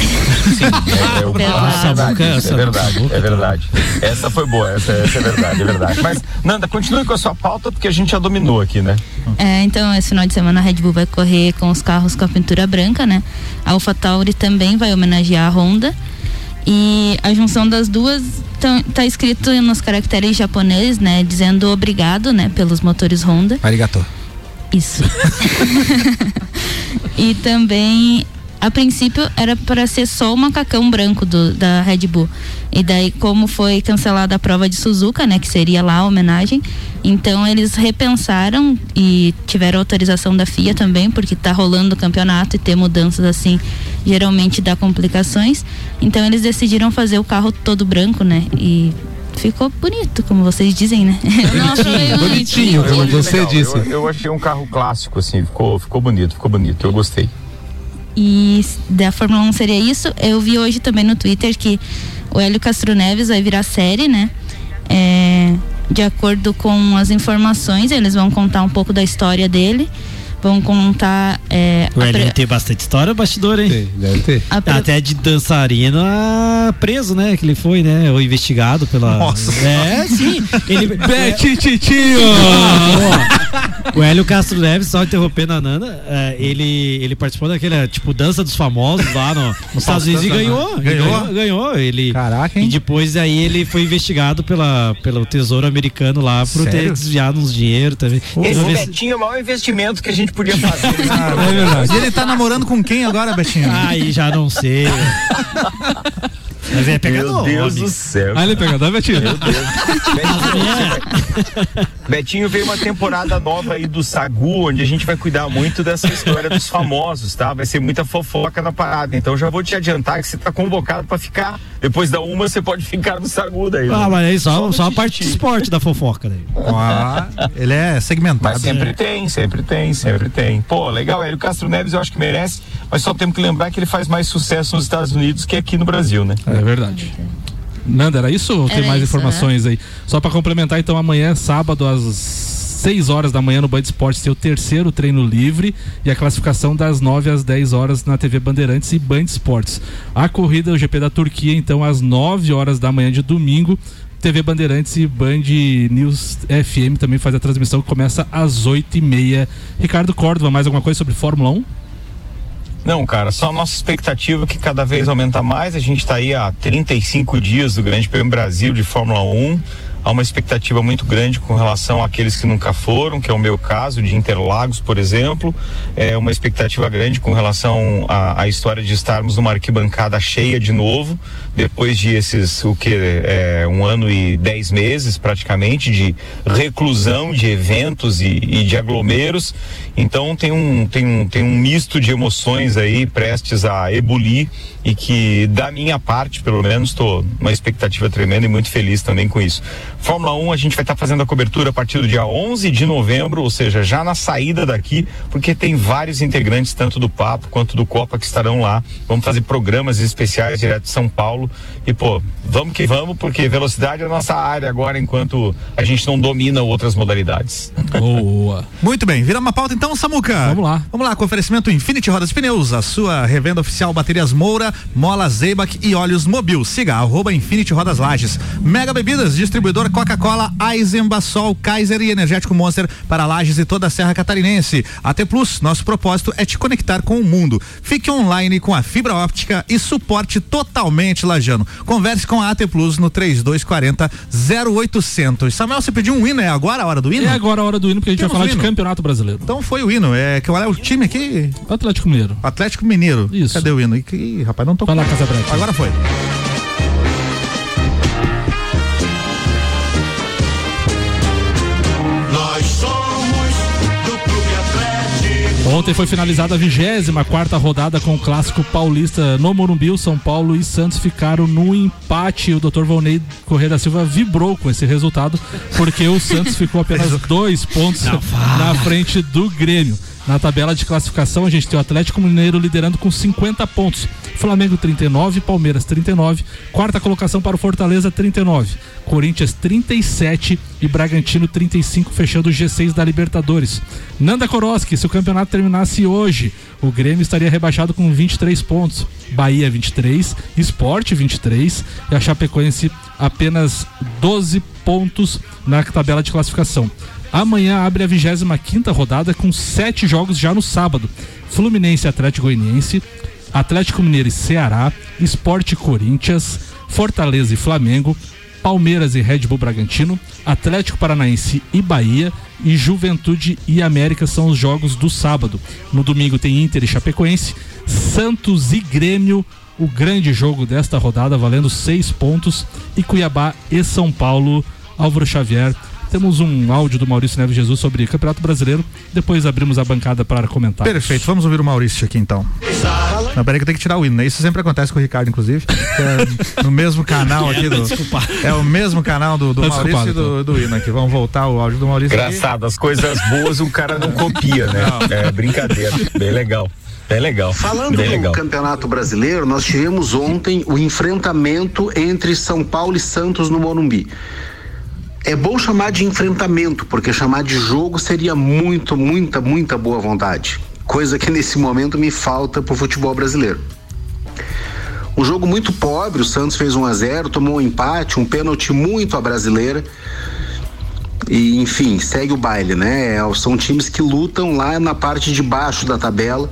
M: É, é, *laughs* o- é verdade, é
F: boca,
M: verdade, é verdade. Essa foi boa, essa, essa é verdade, é verdade. Mas, Nanda, continue com a sua pauta, porque a gente já dominou aqui, né?
I: É, então, esse final de semana a Red Bull vai correr com os carros com a pintura branca, né? A AlphaTauri também vai homenagear a Honda. E a junção das duas tá, tá escrito nos caracteres japoneses, né? Dizendo obrigado, né? Pelos motores Honda.
A: Arigato.
I: Isso. *laughs* e também, a princípio, era para ser só o macacão branco do, da Red Bull. E daí, como foi cancelada a prova de Suzuka, né, que seria lá a homenagem, então eles repensaram e tiveram autorização da FIA também, porque tá rolando o campeonato e ter mudanças assim geralmente dá complicações. Então eles decidiram fazer o carro todo branco, né? E ficou bonito, como vocês dizem, né? Não achei muito.
E: Bonitinho, como você
M: Legal,
E: disse.
M: Eu, eu achei um carro clássico, assim, ficou, ficou bonito, ficou bonito, eu gostei.
I: E da Fórmula 1 seria isso. Eu vi hoje também no Twitter que o Hélio Castro Neves vai virar série, né? É, de acordo com as informações, eles vão contar um pouco da história dele. Vão contar. É,
F: O Hélio
I: pre-
F: tem bastante história, bastidor, hein?
E: Tem, deve ter.
I: pre-
F: Até de dançarino ah, preso, né? Que ele foi, né? Ou investigado pela.
A: Nossa.
F: É, sim. Ele. *laughs*
B: Titinho!
F: O Hélio Castro Neves, só interrompendo a Nana, é, ele, ele participou daquele, tipo, dança dos famosos lá no, nos Estados Unidos e ganhou.
A: Ganhou?
F: Ganhou? Ele,
A: Caraca,
F: e
A: hein?
F: depois aí ele foi investigado pela, pelo Tesouro Americano lá por ter
A: Sério?
F: desviado uns dinheiro também.
M: Esse Betinho é o maior investimento que a gente podia fazer. *laughs*
B: É verdade.
A: E ele tá namorando com quem agora, Betinho?
F: Aí já não sei. Mas é
M: Meu
F: pegador.
M: Deus
F: homem.
M: do céu.
B: Ah, ele pegador, Betinho?
M: Betinho, Betinho veio uma temporada nova aí do Sagu, onde a gente vai cuidar muito dessa história dos famosos, tá? Vai ser muita fofoca na parada. Então já vou te adiantar que você tá convocado pra ficar. Depois da uma, você pode ficar no Sagu daí.
F: Ah,
M: né?
F: mas aí só,
M: no
F: só a parte de esporte da fofoca daí.
A: Ah, ele é segmentado.
M: Mas sempre tem, sempre tem, sempre tem. Pô, legal, Hélio Castro Neves eu acho que merece, mas só temos que lembrar que ele faz mais sucesso nos Estados Unidos que aqui no Brasil, né?
B: É verdade. Nanda, era isso ou tem
I: Era
B: mais
I: isso,
B: informações aí? Só pra complementar, então, amanhã, sábado, às 6 horas da manhã no Band Esportes, tem o terceiro treino livre e a classificação das 9 às 10 horas na TV Bandeirantes e Band Esportes. A corrida, o GP da Turquia, então, às 9 horas da manhã de domingo. TV Bandeirantes e Band News FM também faz a transmissão que começa às 8 e meia. Ricardo Córdova, mais alguma coisa sobre Fórmula 1?
M: Não, cara, só a nossa expectativa que cada vez aumenta mais. A gente está aí há 35 dias do Grande Prêmio Brasil de Fórmula 1. Há uma expectativa muito grande com relação àqueles que nunca foram, que é o meu caso, de Interlagos, por exemplo. É uma expectativa grande com relação à, à história de estarmos numa arquibancada cheia de novo, depois de esses, o que, é, um ano e dez meses praticamente de reclusão de eventos e, e de aglomeros. Então tem um, tem, um, tem um misto de emoções aí prestes a ebulir e que da minha parte, pelo menos, estou uma expectativa tremenda e muito feliz também com isso. Fórmula 1 a gente vai estar fazendo a cobertura a partir do dia 11 de novembro, ou seja, já na saída daqui, porque tem vários integrantes tanto do Papo quanto do Copa que estarão lá. Vamos fazer programas especiais direto de São Paulo e pô, vamos que vamos, porque velocidade é a nossa área agora enquanto a gente não domina outras modalidades.
B: Boa.
A: Muito bem, vira uma pauta então, Samuca.
B: Vamos lá.
A: Vamos lá, com oferecimento Infinity Rodas Pneus, a sua revenda oficial Baterias Moura, Mola Zeibach e Óleos Mobil. Siga arroba Infinity Rodas Lages. Mega Bebidas, distribuidor Coca-Cola, Eisenbasol, Kaiser e Energético Monster para Lages e toda a Serra Catarinense. AT Plus, nosso propósito é te conectar com o mundo. Fique online com a fibra óptica e suporte totalmente lajano. Converse com a AT Plus no 3240 0800. Samuel, você pediu um hino, é agora a hora do hino?
B: É agora a hora do hino, porque a gente
A: Temos
B: vai falar de. Campeonato Brasileiro.
A: Então foi o hino, é que olha o time aqui.
B: Atlético Mineiro.
A: Atlético Mineiro.
B: Isso.
A: Cadê o hino? Ih, Ih, rapaz, não tô
B: Vai lá, Casa Branca.
A: Agora foi.
N: Nós somos do Clube Atlético.
B: Ontem foi finalizada a 24 quarta rodada com o clássico paulista no Morumbi. O São Paulo e Santos ficaram no empate. O Dr. Volney Correia da Silva vibrou com esse resultado, porque o Santos ficou *laughs* apenas dois pontos na frente do Grêmio. Na tabela de classificação, a gente tem o Atlético Mineiro liderando com 50 pontos. Flamengo 39, Palmeiras 39, quarta colocação para o Fortaleza 39, Corinthians 37 e Bragantino 35, fechando o G6 da Libertadores. Nanda Koroski, se o campeonato terminasse hoje, o Grêmio estaria rebaixado com 23 pontos, Bahia 23, Esporte 23 e a Chapecoense apenas 12 pontos na tabela de classificação. Amanhã abre a 25 rodada com sete jogos já no sábado. Fluminense Atlético Goianiense, Atlético Mineiro e Ceará, Esporte Corinthians, Fortaleza e Flamengo, Palmeiras e Red Bull Bragantino, Atlético Paranaense e Bahia e Juventude e América são os jogos do sábado. No domingo tem Inter e Chapecoense, Santos e Grêmio, o grande jogo desta rodada valendo seis pontos e Cuiabá e São Paulo, Álvaro Xavier. Temos um áudio do Maurício Neves Jesus sobre Campeonato Brasileiro. Depois abrimos a bancada para comentar.
A: Perfeito, vamos ouvir o Maurício aqui então. Não, peraí que eu tenho que tirar o hino, né? Isso sempre acontece com o Ricardo, inclusive. É no mesmo canal aqui do. É o mesmo canal do, do
B: Tá
A: Maurício e do, do hino aqui. Vamos voltar o áudio do Maurício. aqui.
M: Engraçado, as coisas boas o cara não copia, né? É brincadeira. Bem legal. Bem legal.
D: Falando
M: Bem
D: do
M: legal.
D: Campeonato Brasileiro, nós tivemos ontem o enfrentamento entre São Paulo e Santos no Morumbi. É bom chamar de enfrentamento, porque chamar de jogo seria muito, muita, muita boa vontade. Coisa que nesse momento me falta pro futebol brasileiro. Um jogo muito pobre, o Santos fez 1 a 0 tomou um empate, um pênalti muito à brasileira. E, enfim, segue o baile, né? É, São times que lutam lá na parte de baixo da tabela.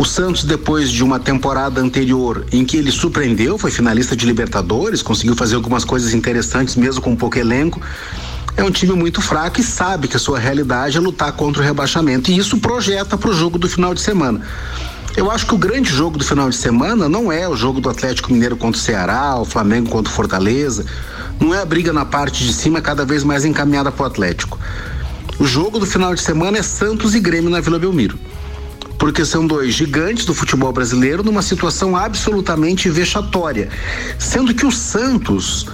D: O Santos, depois de uma temporada anterior em que ele surpreendeu, foi finalista de Libertadores, conseguiu fazer algumas coisas interessantes mesmo com pouco elenco. É um time muito fraco e sabe que a sua realidade é lutar contra o rebaixamento. E isso projeta para o jogo do final de semana. Eu acho que o grande jogo do final de semana não é o jogo do Atlético Mineiro contra o Ceará, o Flamengo contra o Fortaleza. Não é a briga na parte de cima cada vez mais encaminhada para o Atlético. O jogo do final de semana é Santos e Grêmio na Vila Belmiro. Porque são dois gigantes do futebol brasileiro numa situação absolutamente vexatória. Sendo que o Santos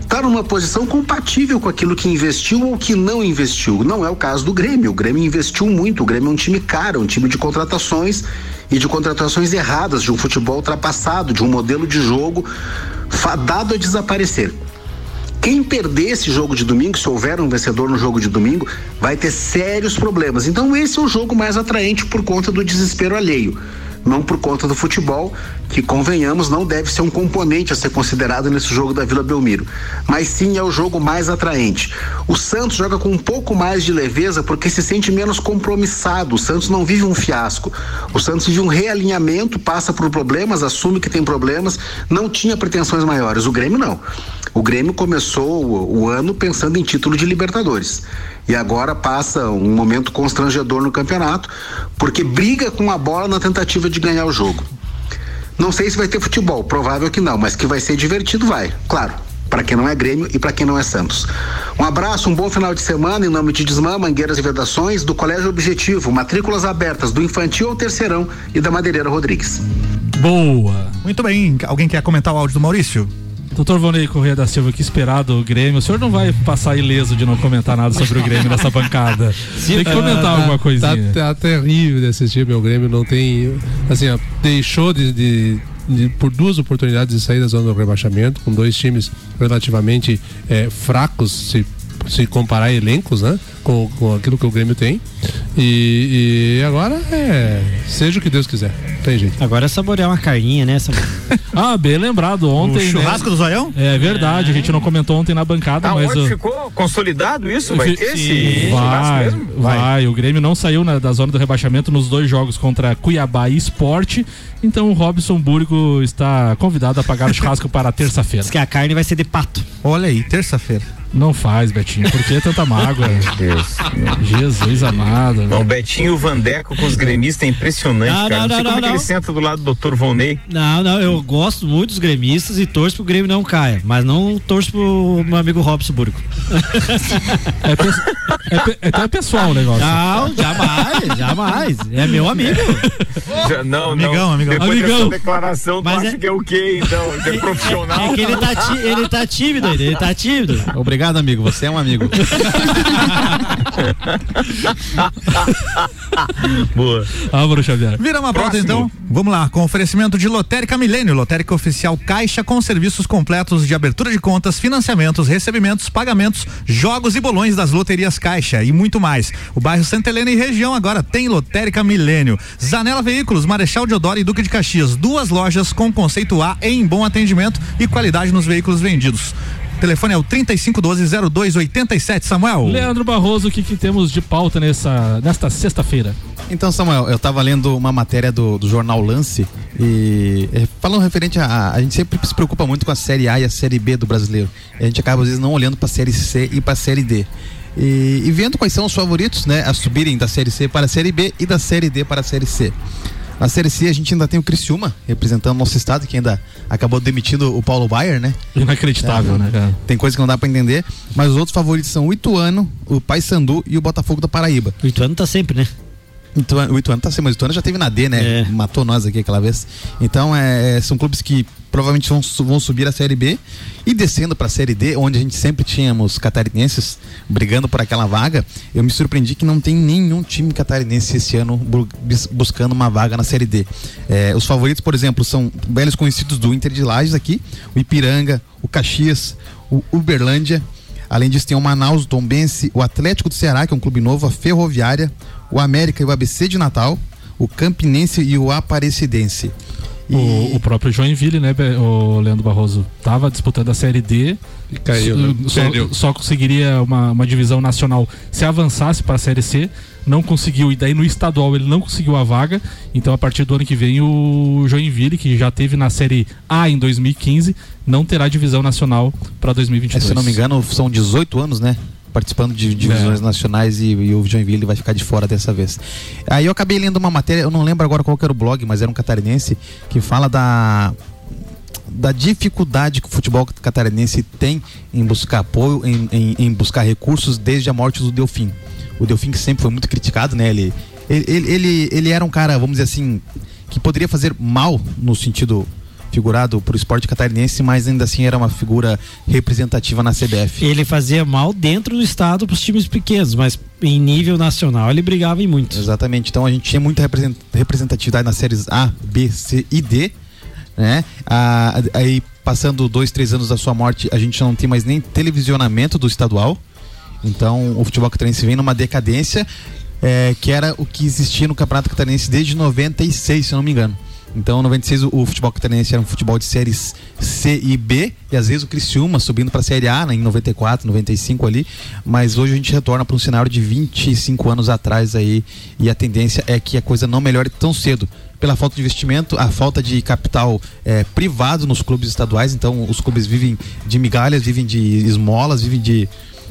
D: está numa posição compatível com aquilo que investiu ou que não investiu. Não é o caso do Grêmio. O Grêmio investiu muito. O Grêmio é um time caro, um time de contratações e de contratações erradas, de um futebol ultrapassado, de um modelo de jogo fadado a desaparecer. Quem perder esse jogo de domingo, se houver um vencedor no jogo de domingo, vai ter sérios problemas. Então, esse é o jogo mais atraente por conta do desespero alheio não por conta do futebol, que convenhamos não deve ser um componente a ser considerado nesse jogo da Vila Belmiro, mas sim é o jogo mais atraente. O Santos joga com um pouco mais de leveza porque se sente menos compromissado. O Santos não vive um fiasco. O Santos vive um realinhamento, passa por problemas, assume que tem problemas, não tinha pretensões maiores. O Grêmio não. O Grêmio começou o, o ano pensando em título de Libertadores e agora passa um momento constrangedor no campeonato, porque briga com a bola na tentativa de ganhar o jogo. Não sei se vai ter futebol, provável que não, mas que vai ser divertido, vai, claro. Para quem não é Grêmio e para quem não é Santos. Um abraço, um bom final de semana em nome de Desmã, Mangueiras e Vedações, do Colégio Objetivo, matrículas abertas do infantil ao terceirão e da Madeireira Rodrigues.
A: Boa. Muito bem. Alguém quer comentar o áudio do Maurício?
B: Doutor Vonei Corrêa da Silva, que esperado o Grêmio. O senhor não vai passar ileso de não comentar nada sobre o Grêmio nessa bancada. tem que comentar
E: tá,
B: alguma coisinha.
E: Tá, tá terrível de assistir meu Grêmio. Não tem. Assim, ó, deixou de, de, de, por duas oportunidades de sair da zona do rebaixamento, com dois times relativamente é, fracos, se, se comparar elencos, né? Com, com aquilo que o Grêmio tem. E, e agora é. Seja o que Deus quiser. Tem jeito.
F: Agora é saborear uma carninha, né? *laughs*
B: ah, bem lembrado. Ontem.
A: O churrasco
B: né?
A: do zoião?
B: É verdade, a gente não comentou ontem na bancada,
M: ah,
B: mas.
M: Onde ficou consolidado isso? Vai ter esse
B: vai,
M: mesmo?
B: Vai. vai. O Grêmio não saiu na, da zona do rebaixamento nos dois jogos contra Cuiabá e Esporte. Então o Robson Burgo está convidado a pagar o *laughs* churrasco para terça-feira.
F: Diz que a carne vai ser de pato.
A: Olha aí, terça-feira.
B: Não faz, Betinho. Por que tanta mágoa? *laughs*
M: Deus.
B: Jesus amado.
M: O Betinho Vandeco com os gremistas é impressionante,
F: Não,
M: cara.
F: não,
M: sei
F: não,
M: como é que
F: não.
M: ele senta do lado do Dr. Volney.
F: Não, não, eu gosto muito dos gremistas e torço pro Grêmio não caia, mas não torço pro meu amigo Robson Burgo.
B: É, pe- é pe- é até pessoal o negócio.
F: Não, jamais, jamais. É meu amigo.
M: Já- não,
A: Amigão,
M: não.
A: amigão.
M: Depois
F: Amigão.
M: dessa declaração, tu
F: Mas
M: acha
F: é-
M: que é o quê, então? É profissional?
F: É que ele tá, ti- ele tá tímido ainda, ele tá tímido.
G: Obrigado, amigo. Você é um amigo. *laughs* *laughs*
M: Boa.
B: Álvaro Xavier.
A: Vira uma pauta então. Vamos lá, com oferecimento de Lotérica Milênio, Lotérica Oficial Caixa com serviços completos de abertura de contas, financiamentos, recebimentos, pagamentos, jogos e bolões das loterias Caixa e muito mais. O bairro Santa Helena e região agora tem Lotérica Milênio. Zanela Veículos, Marechal Deodoro e Duque de Caxias, duas lojas com conceito A em bom atendimento e qualidade nos veículos vendidos. O telefone é o 3512-0287, Samuel.
B: Leandro Barroso, o que, que temos de pauta nessa, nesta sexta-feira?
G: Então, Samuel, eu tava lendo uma matéria do, do jornal Lance e é, falando referente a. A gente sempre se preocupa muito com a série A e a série B do brasileiro. E a gente acaba, às vezes, não olhando pra série C e pra série D. E, e vendo quais são os favoritos, né, a subirem da série C para a série B e da série D para a série C. Na série C a gente ainda tem o Criciúma representando nosso estado, que ainda acabou demitindo o Paulo Baier, né?
B: Inacreditável,
G: É,
B: né, cara?
G: Tem coisa que não dá pra entender, mas os outros favoritos são o Ituano, o Paysandu e o Botafogo da Paraíba.
F: O Ituano tá sempre, né?
G: Ituano, o Ituano tá assim, mas o Ituano já teve na D, né?
F: É.
G: Matou nós aqui aquela vez. Então, é, são clubes que provavelmente vão, vão subir a Série B e descendo pra Série D, onde a gente sempre tínhamos catarinenses brigando por aquela vaga. Eu me surpreendi que não tem nenhum time catarinense esse ano bu- bus- buscando uma vaga na Série D. É, os favoritos, por exemplo, são velhos conhecidos do Inter de Lages aqui, o Ipiranga, o Caxias, o Uberlândia. Além disso, tem o Manaus, o Tombense, o Atlético do Ceará, que é um clube novo, a Ferroviária, o América e o ABC de Natal, o Campinense e o Aparecidense.
B: O, o próprio Joinville, né, o Leandro Barroso, tava disputando a Série D.
E: E caiu, né?
B: Só,
E: Perdeu.
B: só conseguiria uma, uma divisão nacional se avançasse para a Série C. Não conseguiu, e daí no estadual ele não conseguiu a vaga. Então, a partir do ano que vem, o Joinville, que já teve na Série A em 2015, não terá divisão nacional para
G: É,
B: 2022.
G: se eu não me engano, são 18 anos, né? Participando de divisões nacionais e, e o Joinville vai ficar de fora dessa vez. Aí eu acabei lendo uma matéria, eu não lembro agora qual era o blog, mas era um catarinense, que fala da da dificuldade que o futebol catarinense tem em buscar apoio, em, em, em buscar recursos desde a morte do Delfim. O Delfim que sempre foi muito criticado, né? Ele, ele, ele, ele era um cara, vamos dizer assim, que poderia fazer mal no sentido figurado pro esporte catarinense, mas ainda assim era uma figura representativa na CBF.
F: Ele fazia mal dentro do estado pros times pequenos, mas em nível nacional ele brigava em muito.
G: Exatamente. Então a gente tinha muita represent- representatividade nas séries A, B, C e D, né? Aí passando dois, três anos da sua morte, a gente não tem mais nem televisionamento do estadual. Então o futebol catarinense vem numa decadência é, que era o que existia no Campeonato Catarinense desde 96, se eu não me engano. Então, em 96 o, o futebol catarinense era um futebol de séries C e B, e às vezes o Criciúma subindo para a Série A, né, em 94, 95 ali, mas hoje a gente retorna para um cenário de 25 anos atrás aí, e a tendência é que a coisa não melhore tão cedo. Pela falta de investimento, a falta de capital é, privado nos clubes estaduais, então os clubes vivem de migalhas, vivem de esmolas, vivem de,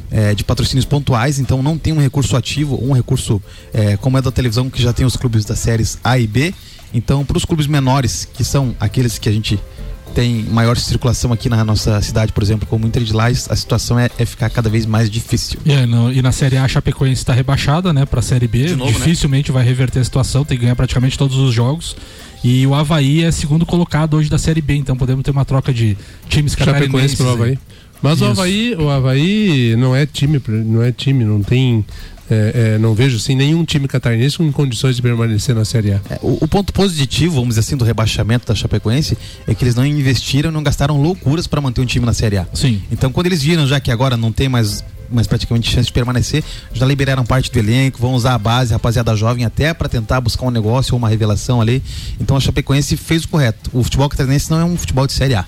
G: é, de patrocínios pontuais, então não tem um recurso ativo, um recurso é, como é da televisão, que já tem os clubes das séries A e B. Então, para os clubes menores, que são aqueles que a gente tem maior circulação aqui na nossa cidade, por exemplo, como o Inter de Lages, a situação é, é ficar cada vez mais difícil.
B: É, no- e na Série A a Chapecoense está rebaixada, né, pra Série B.
G: Novo, né?
B: Dificilmente vai reverter a situação, tem que ganhar praticamente todos os jogos. E o Havaí é segundo colocado hoje da Série B, então podemos ter uma troca de times
E: Chapecoense
B: catarinenses.
E: pro
B: aí.
E: Havaí. Mas o. Havaí, o Havaí não é time, não é time, não tem. É, é, não vejo assim nenhum time catarinense com condições de permanecer na Série A.
G: É, o, o ponto positivo, vamos dizer assim, do rebaixamento da Chapecoense é que eles não investiram, não gastaram loucuras para manter um time na Série A.
B: Sim.
G: Então, quando eles viram já que agora não tem mais, mais praticamente chance de permanecer, já liberaram parte do elenco, vão usar a base, rapaziada jovem, até para tentar buscar um negócio ou uma revelação ali. Então, a Chapecoense fez o correto. O futebol catarinense não é um futebol de Série A.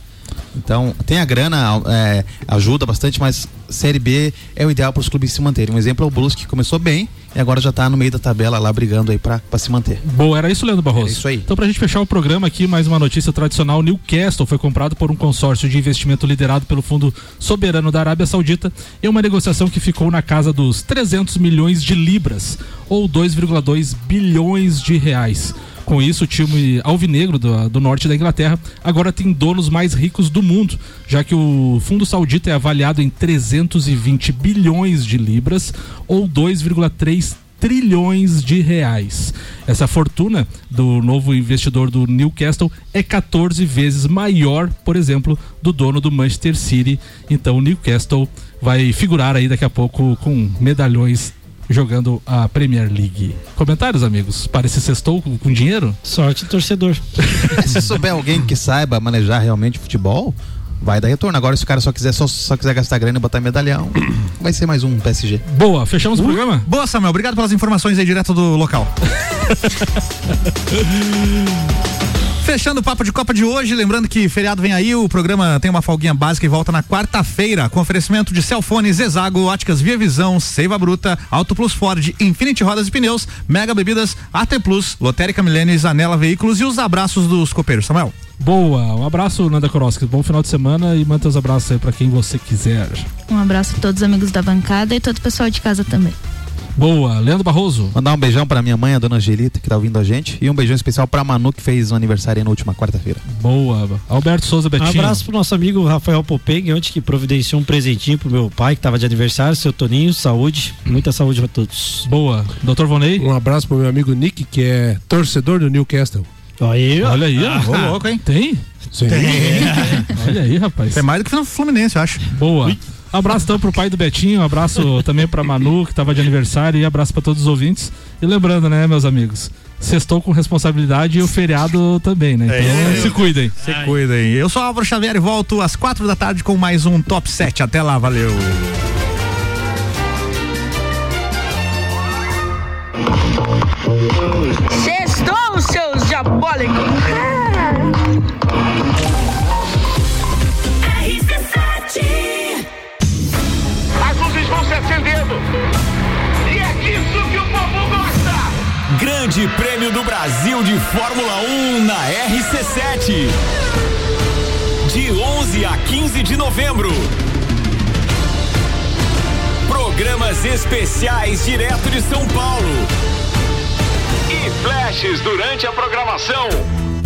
G: Então, tem a grana, é, ajuda bastante, mas Série B é o ideal para os clubes se manterem. Um exemplo é o Brusque, que começou bem e agora já está no meio da tabela lá brigando aí para se manter.
B: Boa, era isso, Leandro Barroso?
G: É isso aí.
B: Então, pra gente fechar o programa aqui, mais uma notícia tradicional: Newcastle foi comprado por um consórcio de investimento liderado pelo Fundo Soberano da Arábia Saudita em uma negociação que ficou na casa dos 300 milhões de libras, ou 2,2 bilhões de reais. Com isso, o time alvinegro do, do norte da Inglaterra agora tem donos mais ricos do mundo, já que o fundo saudita é avaliado em 320 bilhões de libras, ou 2,3 trilhões de reais. Essa fortuna do novo investidor do Newcastle é 14 vezes maior, por exemplo, do dono do Manchester City. Então o Newcastle vai figurar aí daqui a pouco com medalhões jogando a Premier League. Comentários, amigos? Para esse sextou com, com dinheiro?
F: Sorte do torcedor. *laughs*
G: Se souber alguém que saiba manejar realmente futebol, vai dar retorno. Agora, se o cara só quiser, só, só quiser gastar grana e botar medalhão, *coughs* vai ser mais um PSG.
B: Boa, fechamos o programa?
A: Boa, Samuel. Obrigado pelas informações aí direto do local. *laughs* Fechando o papo de Copa de hoje, lembrando que feriado vem aí, o programa tem uma folguinha básica e volta na quarta-feira, com oferecimento de Celfone, Zezago, Óticas Via Visão, Seiva Bruta, Auto Plus Ford, Infinity Rodas e Pneus, Mega Bebidas, AT Plus, Lotérica Milênios, Anela Veículos e os abraços dos copeiros, Samuel.
B: Boa, um abraço, Nanda Koroski. Bom final de semana e manda os abraços aí pra quem você quiser.
I: Um abraço a todos os amigos da bancada e todo o pessoal de casa também.
B: Boa, Leandro Barroso.
G: Mandar um beijão pra minha mãe, a dona Angelita, que tá ouvindo a gente. E um beijão especial pra Manu, que fez um aniversário aí na última quarta-feira.
B: Boa. Alberto Souza
F: Um
B: Betinho.
F: abraço pro nosso amigo Rafael Popeng, ontem que providenciou um presentinho pro meu pai, que tava de aniversário, seu Toninho, saúde, muita saúde pra todos.
B: Boa. Doutor Vonei.
E: Um abraço pro meu amigo Nick, que é torcedor do Newcastle.
F: Aí, ó.
B: Olha aí, ó.
A: Ô, louco, hein?
B: Tem?
E: Sim.
B: Olha aí, rapaz.
A: É mais do que no Fluminense, eu acho.
B: Boa. Abraço então pro pai do Betinho, um abraço também pra Manu, que tava de aniversário, e abraço pra todos os ouvintes. E lembrando, né, meus amigos, sextou com responsabilidade e o feriado também, né? Então
A: É,
B: se cuidem.
A: Se cuidem. Eu sou Álvaro Xavier e volto às quatro da tarde com mais um Top 7. Até lá, valeu.
O: Sextou, seus diabólicos!
K: Grande Prêmio do Brasil de Fórmula 1 na RC7. De 11 a 15 de novembro. Programas especiais direto de São Paulo. E flashes durante a programação.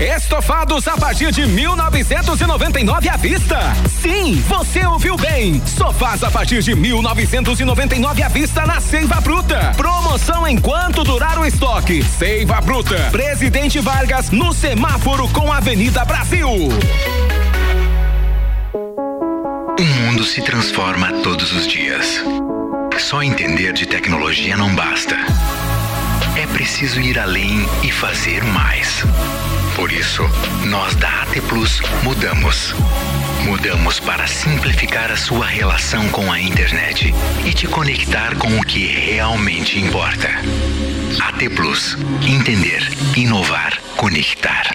K: Estofados a partir de 1999 à vista. Sim, você ouviu bem. Sofás a partir de 1999 à vista na Seiva Bruta. Promoção enquanto durar o estoque. Seiva Bruta. Presidente Vargas no semáforo com Avenida Brasil.
P: O mundo se transforma todos os dias. Só entender de tecnologia não basta. É preciso ir além e fazer mais. Por isso, nós da AT Plus mudamos. Mudamos para simplificar a sua relação com a internet e te conectar com o que realmente importa. AT Plus. Entender, inovar, conectar.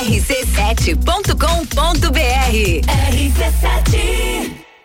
Q: rc7.com.br RC7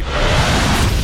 L: Energy.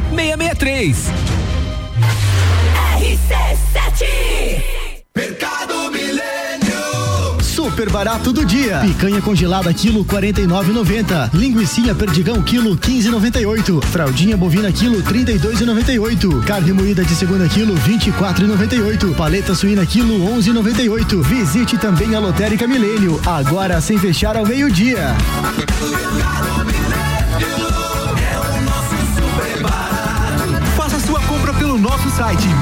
K: 663.
Q: RC7
N: Mercado Milênio.
H: Super barato do dia. Picanha congelada quilo 49,90. Linguiça perdigão quilo 15,98. Fraldinha bovina quilo 32,98. Carne moída de segunda quilo 24,98. Paleta suína quilo 11,98. Visite também a Lotérica Milênio, agora sem fechar ao meio-dia. Faça site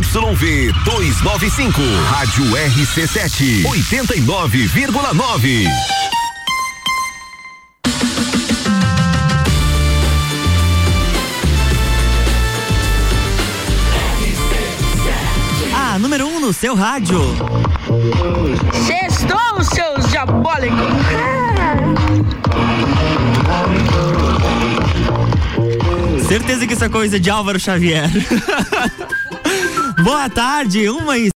R: ZYV 295, Rádio RC7, 89,9.
S: A número 1 um no seu rádio.
O: Sextou, seus diabólicos.
S: Certeza que isso é coisa de Álvaro Xavier. *laughs* Boa tarde, uma e